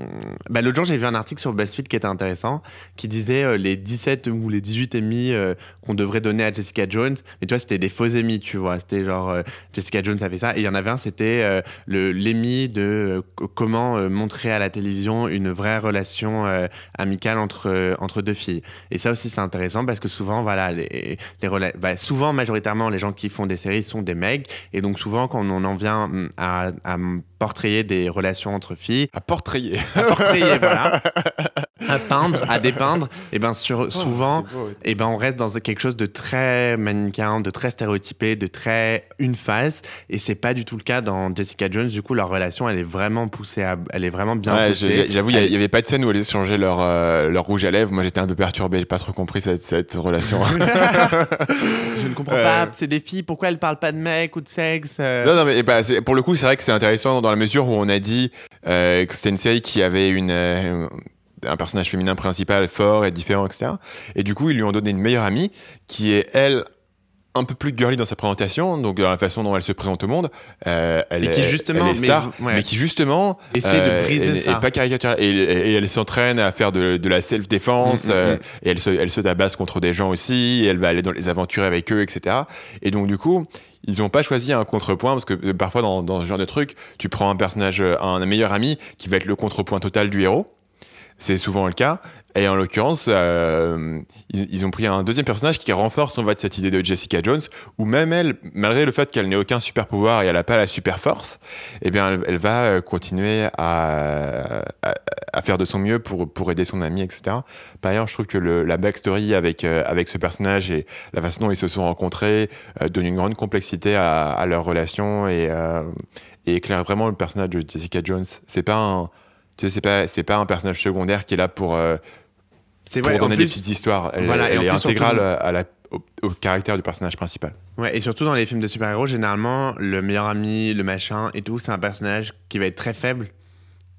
bah, l'autre jour, j'ai vu un article sur BuzzFeed qui était intéressant, qui disait euh, les 17 ou les 18 Emmy euh, qu'on devrait donner à Jessica Jones. Mais tu vois, c'était des faux Emmy, tu vois. C'était genre Jessica Jones a fait ça. Et il y en avait un, c'était le l'Emmy de comment montrer à la télévision une vraie relation amicale entre, entre deux filles. Et ça aussi, c'est intéressant parce que souvent, voilà, les, les bah, souvent, majoritairement, les gens qui font des séries sont des mecs. Et donc, souvent, quand on en vient à, à portrayer des relations entre filles, À portrayer. à portrayer, voilà, à peindre, à dépeindre, et ben sur, souvent, et ben on reste dans quelque chose de très manichéen, de très stéréotypé, de très une face. Et c'est pas du tout le cas dans Jessica Jones. Du coup, leur relation, elle est vraiment poussée, à- elle est vraiment bien Ouais, poussée. J'avoue, il Elle- n'y avait pas de scène où elles échangeaient leur, euh, leur rouge à lèvres. Moi, j'étais un peu perturbé. J'ai pas trop compris cette, cette relation. Je ne comprends Euh, pas. C'est des filles. Pourquoi elles parlent pas de mecs ou de sexe euh, Non, non, mais bah, c'est- pour le coup, c'est vrai que c'est intéressant dans la mesure où on a dit euh, que c'était une série qui avait une, euh, un personnage féminin principal fort et différent, etc. Et du coup, ils lui ont donné une meilleure amie qui est, elle, un peu plus girly dans sa présentation, donc dans la façon dont elle se présente au monde. Euh, elle Et qui, est- justement, elle est mais- star, ouais. mais qui justement Essaie de euh, briser et- ça. Et pas caricaturale. Et, elle s'entraîne à faire de, de la self-défense. Mm, mm, euh, mm. et elle se, elle se tabasse contre des gens aussi. Et elle va aller dans les aventures avec eux, etc. Et donc, du coup, ils n'ont pas choisi un contrepoint parce que euh, parfois, dans, dans ce genre de truc, tu prends un personnage, euh, un, meilleur ami qui va être le contrepoint total du héros. C'est souvent le cas. Et en l'occurrence, euh, ils, ont pris un deuxième personnage qui renforce, va, de cette idée de Jessica Jones, où même elle, malgré le fait qu'elle n'ait aucun super pouvoir et elle n'a pas la super force, eh bien, elle, va euh, continuer à, à, faire de son mieux pour, pour aider son ami, etc. Par ailleurs, je trouve que la backstory avec, euh, avec ce personnage et la façon dont ils se sont rencontrés donne une grande complexité à, leur relation et, et éclaire vraiment le personnage de Jessica Jones. C'est pas un, tu sais, c'est pas, c'est pas un personnage secondaire qui est là pour, euh, C'est pour vrai. donner des petites histoires. Elle, Voilà, et elle en est plus, surtout- intégrale à la, au, au caractère du personnage principal. Ouais, et surtout dans les films de super-héros, généralement, le meilleur ami, le machin et tout, c'est un personnage qui va être très faible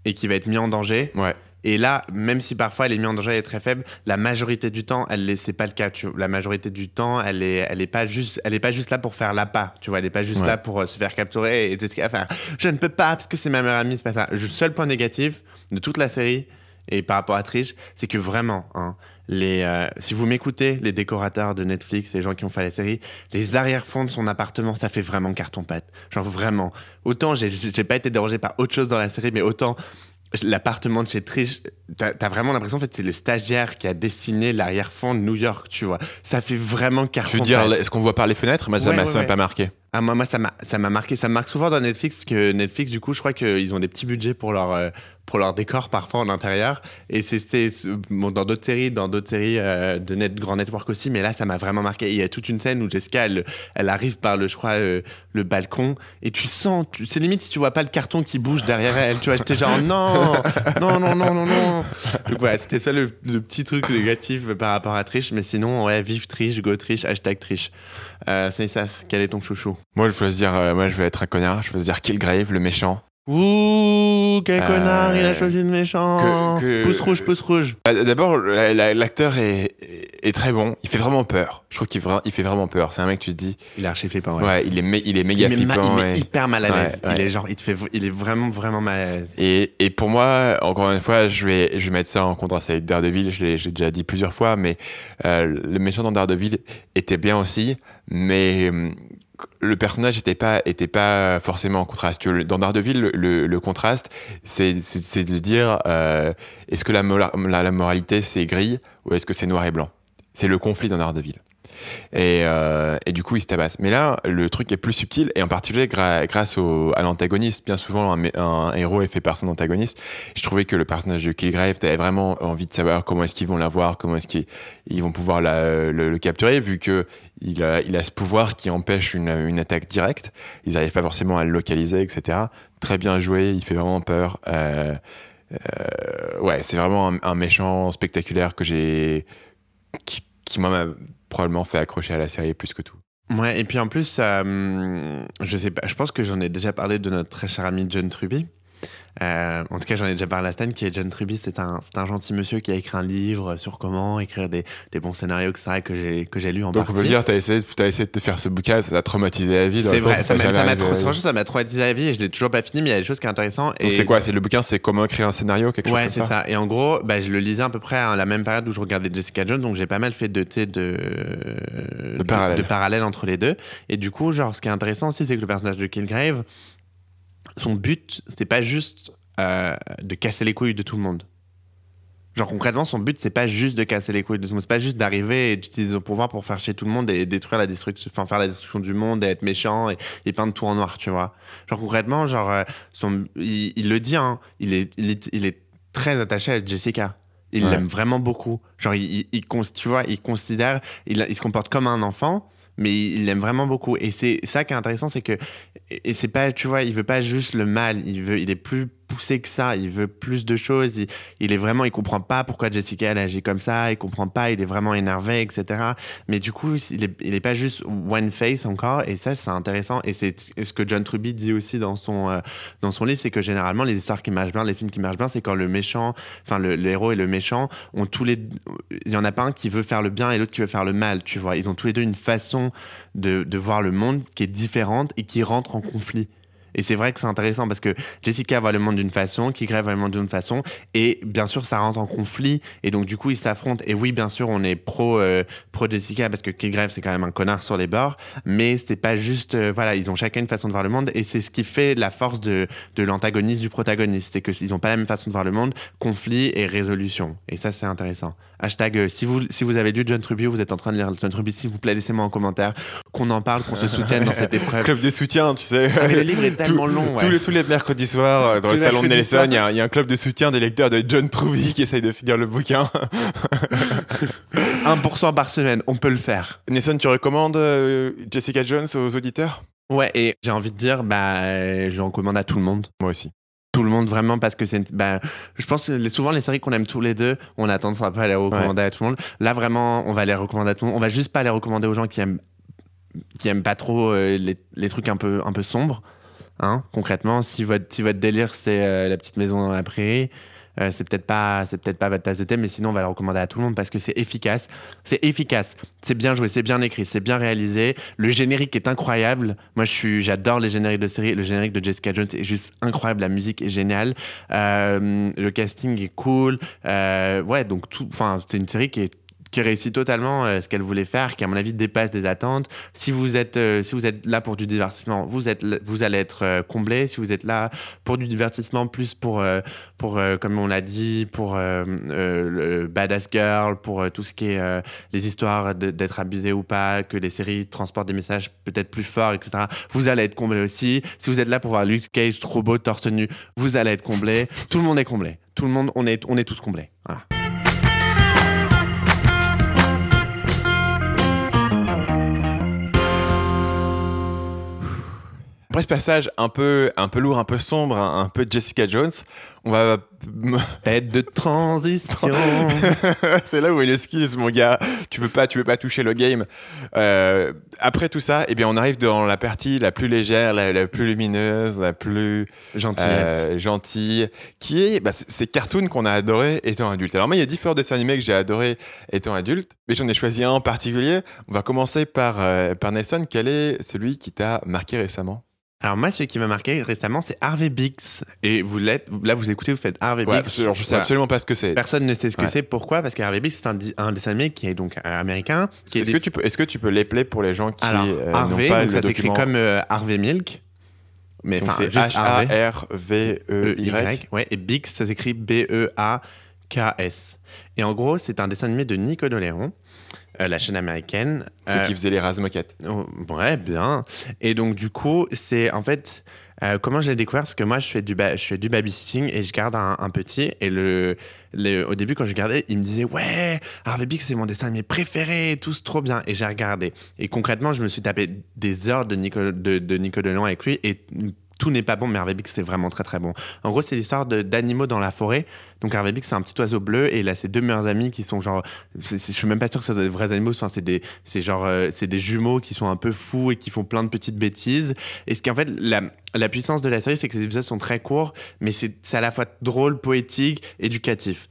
et qui va être mis en danger. Ouais. Et là, même si parfois elle est mise en danger, elle est très faible, la majorité du temps, elle c'est pas le cas. Tu vois. La majorité du temps, elle est, elle est pas juste, elle est pas juste là pour faire l'appât. Tu vois, elle est pas juste Ouais. là pour euh, se faire capturer et tout ce qu'il y a à faire. Je ne peux pas parce que c'est ma meilleure amie, c'est pas ça. Le seul point négatif de toute la série et par rapport à Trish, c'est que vraiment, hein, les, euh, si vous m'écoutez, les décorateurs de Netflix, les gens qui ont fait la série, les arrière-fonds de son appartement, ça fait vraiment carton-pâte. Genre vraiment. Autant j'ai pas été dérangé par autre chose dans la série, mais autant l'appartement de chez Trish, t'as as vraiment l'impression en fait c'est le stagiaire qui a dessiné l'arrière-fond de New York, tu vois. Ça fait vraiment carton veux dire, est-ce qu'on voit par les fenêtres? Moi, ça Ouais, m'a ouais, ouais. pas marqué. ah, moi, moi, ça m'a ça m'a marqué. Ça me marque souvent dans Netflix, parce que Netflix, du coup, je crois qu'ils ont des petits budgets pour leur, euh, pour leur décor parfois en intérieur. Et c'était dans d'autres séries, dans d'autres séries euh, de net, grand network aussi, mais là, ça m'a vraiment marqué. Il y a toute une scène où Jessica, elle, arrive par le, je crois, le, le balcon, et tu sens, c'est limite si tu vois pas le carton qui bouge derrière elle. Tu vois, j'étais genre, non, non, non, non, non, non. Donc voilà, c'était ça le, le petit truc négatif par rapport à Trish. Mais sinon, ouais, vive Trish, go Trish, hashtag Trish. Euh, c'est ça, quel est ton chouchou? Moi, je veux dire, euh, moi, je vais être un connard. Je veux dire Killgrave, le méchant. Ouh, quel Euh, connard, il a choisi le méchant. que- que- Pouce rouge, pouce rouge. Bah, D'abord, la- la- l'acteur est, est très bon. Il fait vraiment peur. Je trouve qu'il il fait vraiment peur. C'est un mec, tu te dis, Il est archi flippant, ouais, ouais. il, est il est méga il, il flippant. met et- hyper mal à l'aise. Ouais, Il est genre, il te fait, il est vraiment, vraiment mal à l'aise. Et, et pour moi, encore une fois, je vais, je vais mettre ça en contraste avec Daredevil. Je l'ai déjà dit plusieurs fois, mais euh, le méchant dans Daredevil était bien aussi, mais hum, le personnage n'était pas, pas forcément en contraste. Dans Daredevil, le, le- le contraste, c'est de dire euh, est-ce que la moralité c'est gris ou est-ce que c'est noir et blanc? C'est le conflit dans Daredevil. Et, euh, et du coup, il se tabasse. Mais là, le truc est plus subtil, et en particulier grâce au, à l'antagoniste. Bien souvent, un, héros est fait par son antagoniste. Je trouvais que le personnage de Killgrave, t'avais vraiment envie de savoir comment est-ce qu'ils vont l'avoir, comment est-ce qu'ils ils vont pouvoir le, capturer, vu que il a, il a ce pouvoir qui empêche une, une attaque directe. Ils n'arrivent pas forcément à le localiser, etc. Très bien joué, il fait vraiment peur. Euh, euh, ouais, c'est vraiment un, méchant spectaculaire que j'ai. qui, qui m'a probablement fait accrocher à la série plus que tout. Ouais, et puis en plus, euh, je sais pas, je pense que j'en ai déjà parlé de notre très cher ami John Truby. Euh, en tout cas, j'en ai déjà parlé à Stan, qui est John Truby. C'est un, c'est un gentil monsieur qui a écrit un livre sur comment écrire des, des bons scénarios, etc., que j'ai, que j'ai lu en Donc partie. on peut dire, t'as essayé, as essayé de te faire ce bouquin, ça t'a traumatisé la vie. c'est vrai, ça m'a, ça trop- franchement, ça m'a traumatisé la vie et je l'ai toujours pas fini, mais il y a des choses qui sont intéressantes. Et c'est quoi C'est le bouquin, c'est comment écrire un scénario, quelque chose Ouais, comme c'est ça. Et en gros, bah, je le lisais à peu près à la même période où je regardais Jessica Jones, donc j'ai pas mal fait de, tu sais, de, de, parallèles. de parallèles entre les deux. Et du coup, genre, ce qui est intéressant aussi, c'est que le personnage de Kilgrave, son but, c'était pas juste euh, de casser les couilles de tout le monde. Genre concrètement, son but, c'est pas juste de casser les couilles de tout le monde, c'est pas juste d'arriver et d'utiliser son pouvoir pour faire chier tout le monde et détruire la destruction, enfin faire la destruction du monde et être méchant et, et peindre tout en noir, tu vois. Genre concrètement, genre, euh, son, il, il le dit, hein, il, est, il, est, il est très attaché à Jessica. Il Ouais. l'aime vraiment beaucoup. Genre, il, il, tu vois, il considère, il, il se comporte comme un enfant, mais il l'aime vraiment beaucoup. Et c'est ça qui est intéressant, c'est que, et c'est pas, tu vois, il veut pas juste le mal, il veut, il est plus poussé que ça, il veut plus de choses, il, est vraiment, il comprend pas pourquoi Jessica elle agit comme ça, il comprend pas, il est vraiment énervé, etc. Mais du coup, il est, pas juste one face encore, et ça c'est intéressant. Et c'est ce que John Truby dit aussi dans son euh, dans son livre, c'est que généralement les histoires qui marchent bien, les films qui marchent bien, c'est quand le méchant, enfin le, le héros et le méchant ont tous les, il y en a pas un qui veut faire le bien et l'autre qui veut faire le mal, tu vois. Ils ont tous les deux une façon de, de voir le monde qui est différente et qui rentre en conflit. Et c'est vrai que c'est intéressant parce que Jessica voit le monde d'une façon, Kilgrave voit le monde d'une façon, et bien sûr ça rentre en conflit, et donc du coup ils s'affrontent. Et oui, bien sûr, on est pro, euh, pro Jessica parce que Kilgrave c'est quand même un connard sur les bords, mais c'est pas juste, euh, voilà, ils ont chacun une façon de voir le monde, et c'est ce qui fait la force de, de l'antagoniste du protagoniste, c'est qu'ils ont pas la même façon de voir le monde, conflit et résolution. Et ça c'est intéressant. Hashtag, euh, si vous, si vous avez lu John Truby, vous êtes en train de lire John Truby, s'il vous plaît, laissez-moi en commentaire, qu'on en parle, qu'on se soutienne dans cette épreuve. Club de soutien, tu sais. Ah, mais le livre est tellement long, ouais. Tous les, tous les mercredis soirs, euh, dans Tous le salon de Nelson, il y, a un- il y a un club de soutien des lecteurs de John Truby qui essayent de finir le bouquin. 1% par semaine, on peut le faire. Nelson, tu recommandes euh, Jessica Jones aux auditeurs? Ouais, et j'ai envie de dire, bah, je recommande à tout le monde. Moi aussi. Tout le monde, vraiment, parce que c'est. Bah, je pense que souvent, les séries qu'on aime tous les deux, on a tendance un peu à les recommander à tout le monde. Là, vraiment, on va les recommander à tout le monde. On va juste pas les recommander aux gens qui aiment, qui aiment pas trop euh, les, les trucs un peu, un peu sombres. Hein, concrètement, si votre, délire, c'est euh, la petite maison dans la prairie. euh, c'est peut-être pas peut-être pas votre tasse de thé mais sinon on va le recommander à tout le monde parce que c'est efficace. C'est efficace. C'est bien joué c'est bien écrit c'est bien réalisé. Le générique est incroyable. Moi j'adore les génériques de série le générique de Jessica Jones est juste incroyable. La musique est géniale. Euh, le casting est cool. Ouais donc tout enfin c'est une série qui est qui réussit totalement euh, ce qu'elle voulait faire, qui à mon avis dépasse des attentes. Si vous êtes, euh, si vous êtes là pour du divertissement, vous êtes, vous allez être euh, comblé. Si vous êtes là pour du divertissement, plus pour, pour comme on l'a dit, pour le badass girl, pour tout ce qui est les histoires d'être abusé ou pas, que les séries transportent des messages peut-être plus forts, etc. Vous allez être comblé aussi. Si vous êtes là pour voir Luke Cage trop beau torse nu, vous allez être comblé. Tout le monde est comblé. Tout le monde, on est, on est tous comblés. Voilà. Après ce passage un peu, un peu lourd, un peu sombre, un, un peu Jessica Jones, on va. Tête de transition. c'est là où est le skills, mon gars. Tu peux pas, tu peux pas toucher le game. Euh, après tout ça, eh bien, on arrive dans la partie la plus légère, la, la plus lumineuse, la plus euh, gentille, qui est bah, ces cartoons qu'on a adoré étant adulte. Alors moi, il y a différents dessins animés que j'ai adoré étant adulte, mais j'en ai choisi un en particulier. On va commencer par euh, par Nelson. Quel est celui qui t'a marqué récemment? Alors moi, celui qui m'a marqué récemment, c'est Harvey Biggs. Et vous l'êtes, là vous écoutez, vous faites Harvey Ouais, alors, je sais Voilà. absolument pas ce que c'est. Personne ne sait ce que Ouais. c'est. Pourquoi? Parce que Harvey Biggs, c'est un, un dessin animé qui est donc euh, américain. Est Est-ce des- que tu peux, est-ce que tu peux les player pour les gens qui Alors, euh, Harvey, pas donc le ça s'écrit comme euh, Harvey Milk. Mais c'est juste H Harvey. A R V E Y. Ouais, et Bix, ça s'écrit B-E-A-K-S. Et en gros, c'est un dessin animé de Nico Doléron, euh, la chaîne américaine. Ceux Euh, qui faisaient les Razmoquettes. oh, ouais, bien. Et donc, du coup, c'est en fait. euh, comment je l'ai découvert? Parce que moi, je fais du, je fais du babysitting et je garde un, un petit. Et le, le- au début, quand je regardais, il me disait Ouais, Harvey c'est mon dessin animé préféré, tous trop bien. Et j'ai regardé. Et concrètement, je me suis tapé des heures de Nico, de, de Nico avec lui. Et tout n'est pas bon, mais Harvey Bix, c'est vraiment très très bon. En gros, c'est l'histoire d'animaux dans la forêt. Donc Harvey Bix, c'est un petit oiseau bleu et a ses deux meilleurs amis qui sont genre. c'est- c'est- je suis même pas sûr que ce soit des vrais animaux. C'est des, euh, des jumeaux qui sont un peu fous et qui font plein de petites bêtises. Et ce qui en fait la, la puissance de la série, c'est que les épisodes sont très courts, mais c'est à la fois drôle, poétique, éducatif.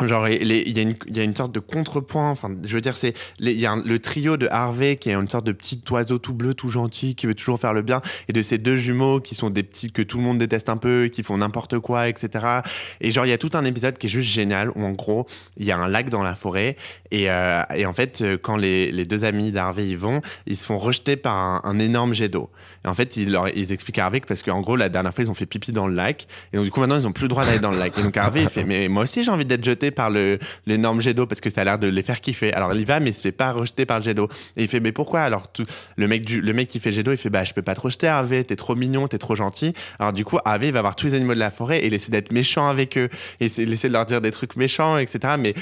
Genre, il y, a une- y a une sorte de contrepoint. Enfin, je veux dire, c'est il y a le trio de Harvey qui est une sorte de petit oiseau tout bleu, tout gentil, qui veut toujours faire le bien, et de ces deux jumeaux qui sont des petits que tout le monde déteste un peu, qui font n'importe quoi, etc. Et genre, il y a tout un épisode qui est juste génial où en gros, il y a un lac dans la forêt, et, euh, et en fait, euh, quand les, les deux amis d'Harvey y vont, ils se font rejeter par un énorme jet d'eau. Et en fait, ils, leur, ils expliquent à Harvey que parce qu'en gros, la dernière fois, ils ont fait pipi dans le lac, et donc du coup, maintenant, ils ont plus le droit d'aller dans le lac. Et donc Harvey, il fait, mais moi aussi, j'ai envie d'être jeté par le l'énorme jet d'eau parce que ça a l'air de les faire kiffer. Alors il y va, mais il se fait pas rejeter par le jet d'eau. Et il fait, mais pourquoi? Alors tout, le mec du, le mec qui fait jet d'eau, il fait, bah je peux pas te rejeter, Harvey, t'es trop mignon, t'es trop gentil. Alors du coup, Harvey il va voir tous les animaux de la forêt et il essaie d'être méchant avec eux, et essaie de leur dire des trucs méchants, etc. Mais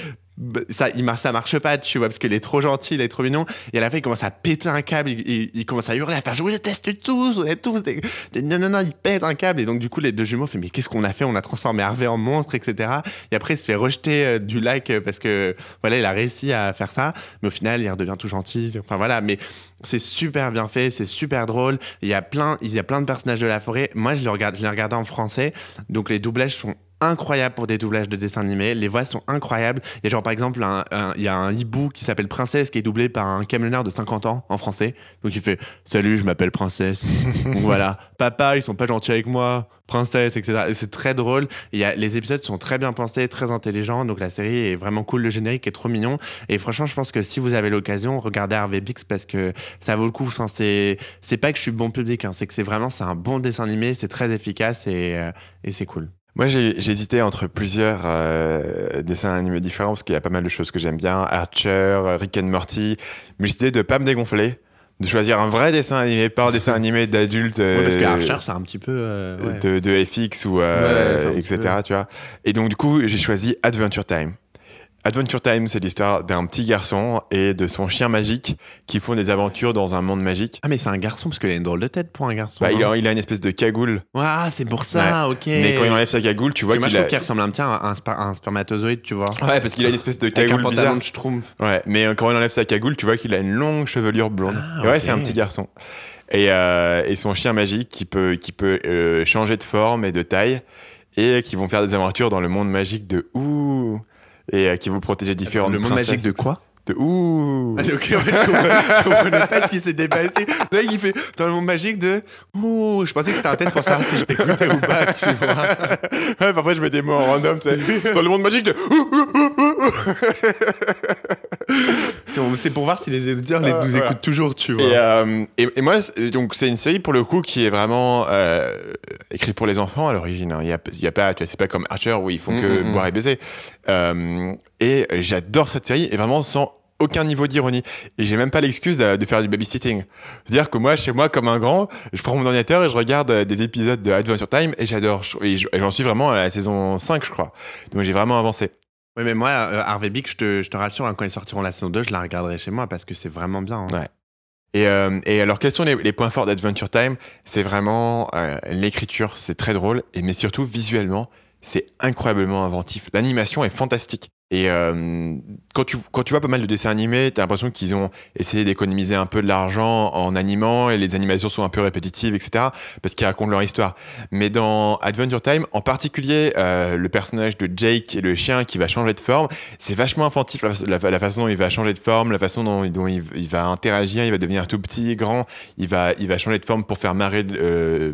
ça, il ça marche pas, tu vois, parce qu'il est trop gentil, il est trop mignon. Et à la fin, il commence à péter un câble, il, commence à hurler, à faire Je vous déteste tous, vous êtes tous des. Non, non, non, il pète un câble. Et donc, du coup, les deux jumeaux font Mais qu'est-ce qu'on a fait? On a transformé Harvey en monstre, etc. Et après, il se fait rejeter euh, du lac euh, parce que, voilà, il a réussi à faire ça. Mais au final, il redevient tout gentil. Enfin, voilà. Mais c'est super bien fait, c'est super drôle. Il y a plein, il y a plein de personnages de la forêt. Moi, je le regarde, je l'ai regardé en français. Donc, les doublages sont incroyables pour des doublages de dessins animés. Les voix sont incroyables. Il y a genre par exemple il y a un hibou qui s'appelle Princesse qui est doublé par un camionneur de 50 ans en français. Donc il fait Salut, je m'appelle Princesse. Donc voilà, papa, ils sont pas gentils avec moi. Princesse, etc. Et C'est très drôle. Il y a, les épisodes sont très bien pensés, très intelligents. Donc la série est vraiment cool. Le générique est trop mignon. Et franchement, je pense que si vous avez l'occasion, regardez Harvey Bix parce que ça vaut le coup. Enfin, c'est, c'est pas que je suis bon public, hein, c'est que c'est vraiment c'est un bon dessin animé, c'est très efficace et, euh, et c'est cool. Moi, j'ai hésité entre plusieurs euh, dessins animés différents parce qu'il y a pas mal de choses que j'aime bien. Archer, Rick and Morty. Mais j'ai décidé de pas me dégonfler, de choisir un vrai dessin animé, pas un dessin animé d'adulte. Ouais, parce que euh, Archer, c'est un petit peu. euh, ouais. de, de FX ou euh, Ouais, etc. Tu vois. Et donc du coup, j'ai choisi Adventure Time. Adventure Time, c'est l'histoire d'un petit garçon et de son chien magique qui font des aventures dans un monde magique. Ah, mais c'est un garçon parce qu'il a une drôle de tête pour un garçon. Bah, il, a, il a une espèce de cagoule, Ah, c'est pour ça, ok. mais quand il enlève sa cagoule, tu vois que moi, qu'il je a... trouve qu'il ressemble un petit à un, un sper- un spermatozoïde, tu vois. Ouais, parce qu'il a une espèce de Avec un cagoule pantalon bizarre. de schtroumpf. Ouais, mais euh, quand il enlève sa cagoule, tu vois qu'il a une longue chevelure blonde. Ah, Et ouais, c'est un petit garçon. Et, euh, et son chien magique qui peut, qui peut euh, changer de forme et de taille et qui vont faire des aventures dans le monde magique de Ouh et euh, qui vont protéger différentes Le monde princesses. magique de quoi de Ouh. Ah, ok, en fait, je comprenais, je comprenais pas ce qui s'est dépassé. Le mec, il fait dans le monde magique de. Ouh, je pensais que c'était un test pour savoir si je t'écoutais ou pas, tu vois. Ouais, parfois je mets des mots en random, tu sais. Dans le monde magique de Ouh, C'est pour voir si les auditeurs les- Ah, nous voilà. écoutent toujours, tu vois. Et, euh, et, et moi, c'est- donc c'est une série pour le coup qui est vraiment euh, écrite pour les enfants à l'origine. hein. Il y a, il y a pas, tu vois, c'est pas comme Archer où ils font que Mm, mm, boire et baiser. Euh, et j'adore cette série et vraiment sans aucun niveau d'ironie. Et j'ai même pas l'excuse de, de faire du babysitting. C'est-à-dire que moi, chez moi, comme un grand, je prends mon ordinateur et je regarde euh, des épisodes de Adventure Time et j'adore. Et je- et j'en suis vraiment à la saison 5, je crois. Donc j'ai vraiment avancé. Oui, mais moi, euh, Harvey Bick, je te, je te rassure, hein, quand ils sortiront la saison 2, je la regarderai chez moi parce que c'est vraiment bien. hein. Ouais. Et, euh, et alors, quels sont les, les points forts d'Adventure Time? C'est vraiment euh, l'écriture, c'est très drôle, et, mais surtout visuellement, c'est incroyablement inventif. L'animation est fantastique. Et euh, quand, tu, quand tu vois pas mal de dessins animés, t'as l'impression qu'ils ont essayé d'économiser un peu de l'argent en animant, et les animations sont un peu répétitives, etc., parce qu'ils racontent leur histoire. Mais dans Adventure Time, en particulier, euh, le personnage de Jake le chien qui va changer de forme, c'est vachement inventif la, façon dont il va changer de forme, la façon dont, il, va interagir, il va devenir tout petit, grand, il va, il va changer de forme pour faire marrer euh,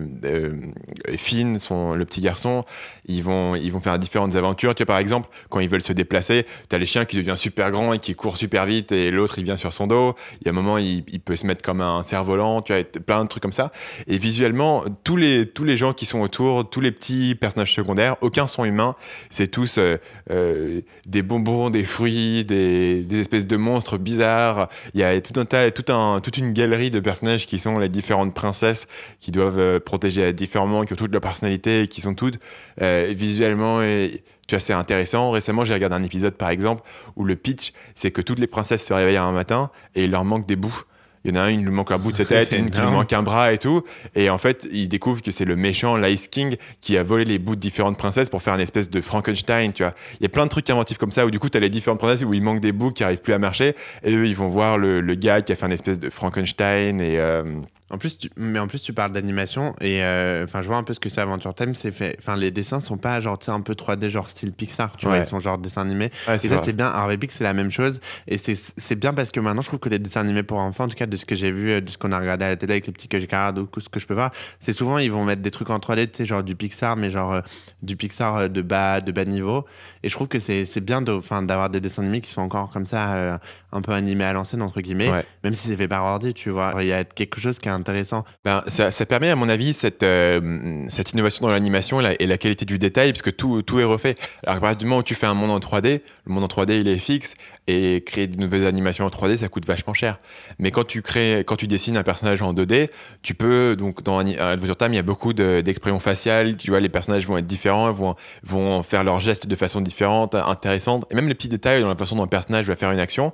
Finn, son, le petit garçon. Ils vont, ils vont faire différentes aventures. Tu vois, par exemple, quand ils veulent se déplacer, t'as les chiens qui devient super grand et qui court super vite et l'autre il vient sur son dos. Il y a un moment, il, peut se mettre comme un cerf-volant, tu vois, plein de trucs comme ça. Et visuellement, tous les, tous les gens qui sont autour, tous les petits personnages secondaires, aucun sont humains. C'est tous euh, euh, des bonbons, des fruits, des, des espèces de monstres bizarres. Il y a tout un tas, tout un, toute une galerie de personnages qui sont les différentes princesses qui doivent euh, protéger différemment, qui ont toutes leur personnalité et qui sont toutes euh, visuellement et tu vois, c'est intéressant. Récemment, j'ai regardé un épisode, par exemple, où le pitch, c'est que toutes les princesses se réveillent un matin et il leur manque des bouts. Il y en a un, il lui manque un bout de sa tête, une qui lui manque un bras et tout. Et en fait, il découvre que c'est le méchant Lice King qui a volé les bouts de différentes princesses pour faire une espèce de Frankenstein, tu vois. Il y a plein de trucs inventifs comme ça où du coup, tu as les différentes princesses où il manque des bouts qui arrivent plus à marcher. Et eux, ils vont voir le, le gars qui a fait une espèce de Frankenstein et. euh, En plus, tu, mais en plus, tu parles d'animation et euh, enfin, je vois un peu ce que c'est Adventure Time. C'est fait, enfin, les dessins sont pas genre, un peu 3D, genre style Pixar, tu vois, ils sont genre dessins animés. ouais, Et ça, c'est bien. Harvey Pix, c'est la même chose. Et c'est c'est bien parce que maintenant, je trouve que les dessins animés pour enfants, en tout cas, de ce que j'ai vu, euh, de ce qu'on a regardé à la télé avec les petits que je regarde ou ce que je peux voir, c'est souvent, ils vont mettre des trucs en 3D, tu sais, genre du Pixar, mais genre euh, du Pixar de bas, de bas niveau. Et je trouve que c'est c'est bien de- d'avoir des dessins animés qui sont encore comme ça, euh, un peu animés à l'ancienne, entre guillemets, Ouais. même si c'est fait par ordi, tu vois. Il y a quelque chose qui est intéressant. Ben, ça, permet, à mon avis, cette, euh, cette innovation dans l'animation et la, qualité du détail, parce que tout, tout est refait. Alors, à partir du moment où tu fais un monde en 3D, le monde en 3D, il est fixe, et créer de nouvelles animations en 3D, ça coûte vachement cher. Mais quand tu crées, quand tu dessines un personnage en 2D, tu peux, donc, dans Adventure Time, il y a beaucoup de- d'expressions faciales, tu vois, les personnages vont être différents, vont, vont faire leurs gestes de façon différente, intéressante, et même les petits détails dans la façon dont un personnage va faire une action,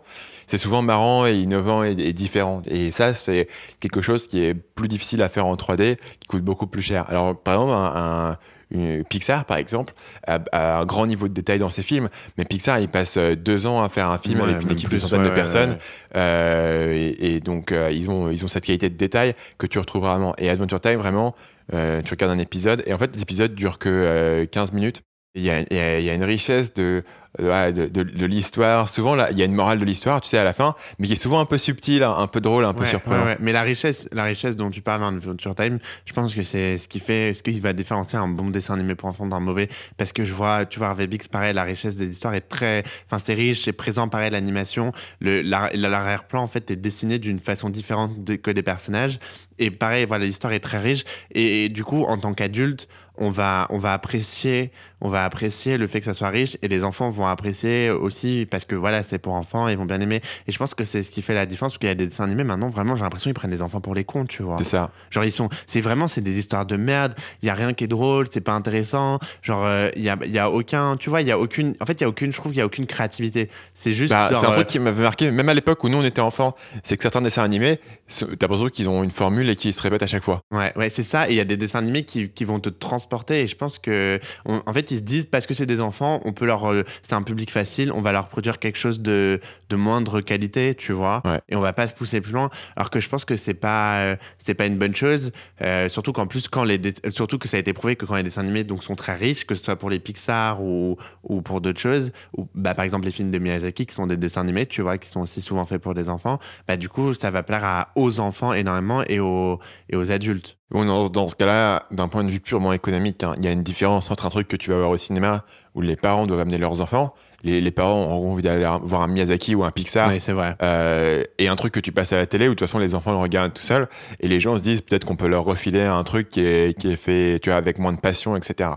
c'est souvent marrant et innovant et, et différent. Et ça, c'est quelque chose qui est plus difficile à faire en 3D, qui coûte beaucoup plus cher. Alors, par exemple, un, un- une Pixar, par exemple, a, a un grand niveau de détail dans ses films, mais Pixar, il passe euh, deux ans à faire un film Ouais, avec une équipe plus, de centaines ouais, de personnes, ouais. euh, et, et donc euh, ils, ont, ils ont cette qualité de détail que tu retrouves vraiment. Et Adventure Time, vraiment, euh, tu regardes un épisode, et en fait, les épisodes durent que euh, 15 minutes. Il y, a, il y a- il y a une richesse de, de, ouais, de- de- de l'histoire. Souvent, là, il y a une morale de l'histoire, tu sais, à la fin, mais qui est souvent un peu subtile, un, un peu drôle, un peu surprenant. ouais, ouais. Mais la richesse, la richesse dont tu parles dans Adventure Time, je pense que c'est ce qui fait, ce qui va différencier un bon dessin animé pour enfants d'un mauvais. Parce que je vois, tu vois, Harvey Bix, pareil, la richesse des histoires est très, enfin, c'est riche, c'est présent, pareil, l'animation, l'arrière-plan, en fait, est dessiné d'une façon différente de- que des personnages. Et pareil, voilà, l'histoire est très riche. Et, et du coup, en tant qu'adulte, on va, on va apprécier, on va apprécier le fait que ça soit riche et les enfants vont apprécier aussi parce que voilà, c'est pour enfants, ils vont bien aimer. Et je pense que c'est ce qui fait la différence parce qu'il y a des dessins animés maintenant, vraiment, j'ai l'impression qu'ils prennent les enfants pour les cons, tu vois. C'est ça. Genre, ils sont, c'est vraiment, c'est des histoires de merde. Il y a rien qui est drôle, c'est pas intéressant. Genre, euh, il y a, il y a aucun, tu vois, il y a aucune, en fait, il y a aucune, je trouve qu'il y a aucune créativité. C'est juste, Bah, c'est un euh, truc qui m'avait marqué, même à l'époque où nous on était enfants, c'est que certains dessins animés, t'as l'impression qu'ils ont une formule et qui se répètent à chaque fois. Ouais, ouais, c'est ça. Et il y a des dessins animés qui, qui vont te transporter. Et je pense que, on- en fait, ils se disent parce que c'est des enfants, on peut leur, euh, c'est un public facile, on va leur produire quelque chose de, de moindre qualité, tu vois. Ouais. Et on va pas se pousser plus loin. Alors que je pense que c'est pas, euh, c'est pas une bonne chose. Euh, surtout qu'en plus, quand les, surtout que ça a été prouvé que quand les dessins animés donc sont très riches, que ce soit pour les Pixar ou, ou pour d'autres choses, ou bah par exemple les films de Miyazaki qui sont des dessins animés, tu vois, qui sont aussi souvent faits pour des enfants. Bah du coup, ça va plaire à, aux enfants énormément et aux, et aux adultes. Dans, dans ce cas-là, d'un point de vue purement économique, hein, il y a une différence entre un truc que tu vas voir au cinéma où les parents doivent amener leurs enfants. Les, les parents auront envie d'aller voir un Miyazaki ou un Pixar. Oui, c'est vrai. Euh, et un truc que tu passes à la télé où de toute façon les enfants le regardent tout seuls et les gens se disent peut-être qu'on peut leur refiler un truc qui est, qui est fait tu vois, avec moins de passion, etc.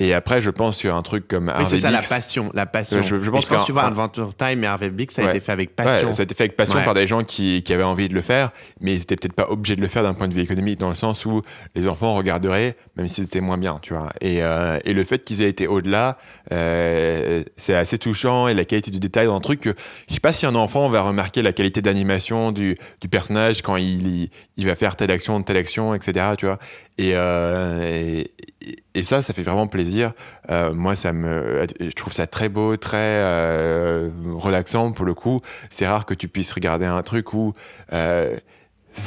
Et après, je pense sur un truc comme Oui, Harvey c'est ça la Bix. passion, la passion. Je- je pense je pense qu'un- tu vois, Adventure Time et Harvey Big, ça a Ouais. été fait avec passion. Ouais, ça a été fait avec passion Ouais. par des gens qui, qui avaient envie de le faire, mais ils étaient peut-être pas obligés de le faire d'un point de vue économique, dans le sens où les enfants regarderaient, même si c'était moins bien, tu vois. Et, euh, et le fait qu'ils aient été au-delà, euh, c'est assez touchant, et la qualité du détail dans un truc que, je sais pas si un enfant va remarquer la qualité d'animation du, du personnage quand il, il, il va faire telle action, telle action, etc., tu vois. Et, euh, et, et ça, ça fait vraiment plaisir. Euh, moi, ça me, je trouve ça très beau, très euh, relaxant pour le coup. C'est rare que tu puisses regarder un truc où euh,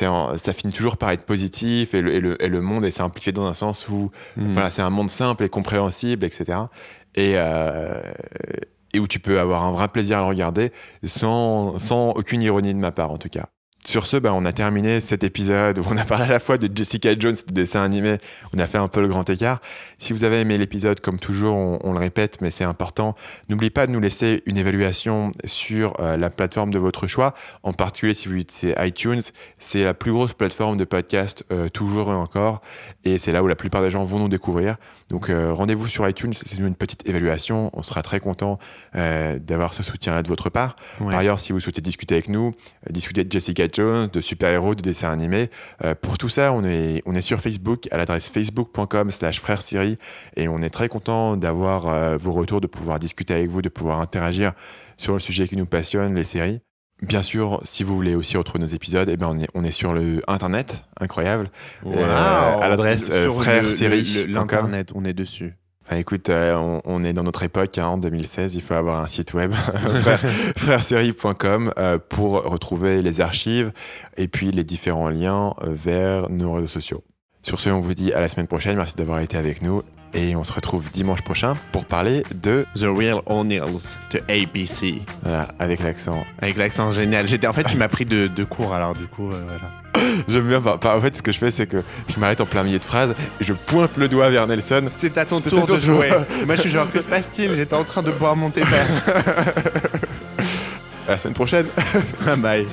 en- ça finit toujours par être positif et le, et le, et le monde est simplifié dans un sens où Mm. voilà, c'est un monde simple et compréhensible, etc. Et, et où tu peux avoir un vrai plaisir à le regarder sans, sans aucune ironie de ma part, en tout cas. Sur ce, bah, on a terminé cet épisode où on a parlé à la fois de Jessica Jones, de dessin animé, on a fait un peu le grand écart. Si vous avez aimé l'épisode, comme toujours, on, on le répète, mais c'est important, n'oubliez pas de nous laisser une évaluation sur euh, la plateforme de votre choix, en particulier si vous utilisez iTunes. C'est la plus grosse plateforme de podcast, euh, toujours et encore, et c'est là où la plupart des gens vont nous découvrir. Donc euh, rendez-vous sur iTunes, c'est une petite évaluation, on sera très content d'avoir ce soutien-là de votre part. Ouais. Par ailleurs, si vous souhaitez discuter avec nous, discuter de Jessica Jones, de super-héros, de dessins animés, pour tout ça, on est, on est sur Facebook à l'adresse facebook.com slash frère Et on est très content d'avoir euh, vos retours, de pouvoir discuter avec vous, de pouvoir interagir sur le sujet qui nous passionne, les séries. Bien sûr, si vous voulez aussi retrouver nos épisodes, eh ben on, est, on est sur le internet, incroyable. Wow. Euh, à l'adresse, euh, frèresérie.com. le- L'internet, on est dessus. Enfin, écoute, euh, on, on est dans notre époque, hein, en 2016, il faut avoir un site web, frère- frèresérie.com, pour retrouver les archives et puis les différents liens vers nos réseaux sociaux. Sur ce, on vous dit à la semaine prochaine, merci d'avoir été avec nous et on se retrouve dimanche prochain pour parler de, The Real O'Neills de ABC. voilà, avec l'accent. Avec l'accent génial. J'étais, en fait, tu m'as pris de, de cours, alors du coup, euh, voilà. J'aime bien, en fait, ce que je fais, c'est que je m'arrête en plein milieu de phrase et je pointe le doigt vers Nelson. C'était à ton tour ton de jouer. Moi, je suis genre, que se passe-t-il? J'étais en train de boire mon thé vert. À la semaine prochaine. Bye.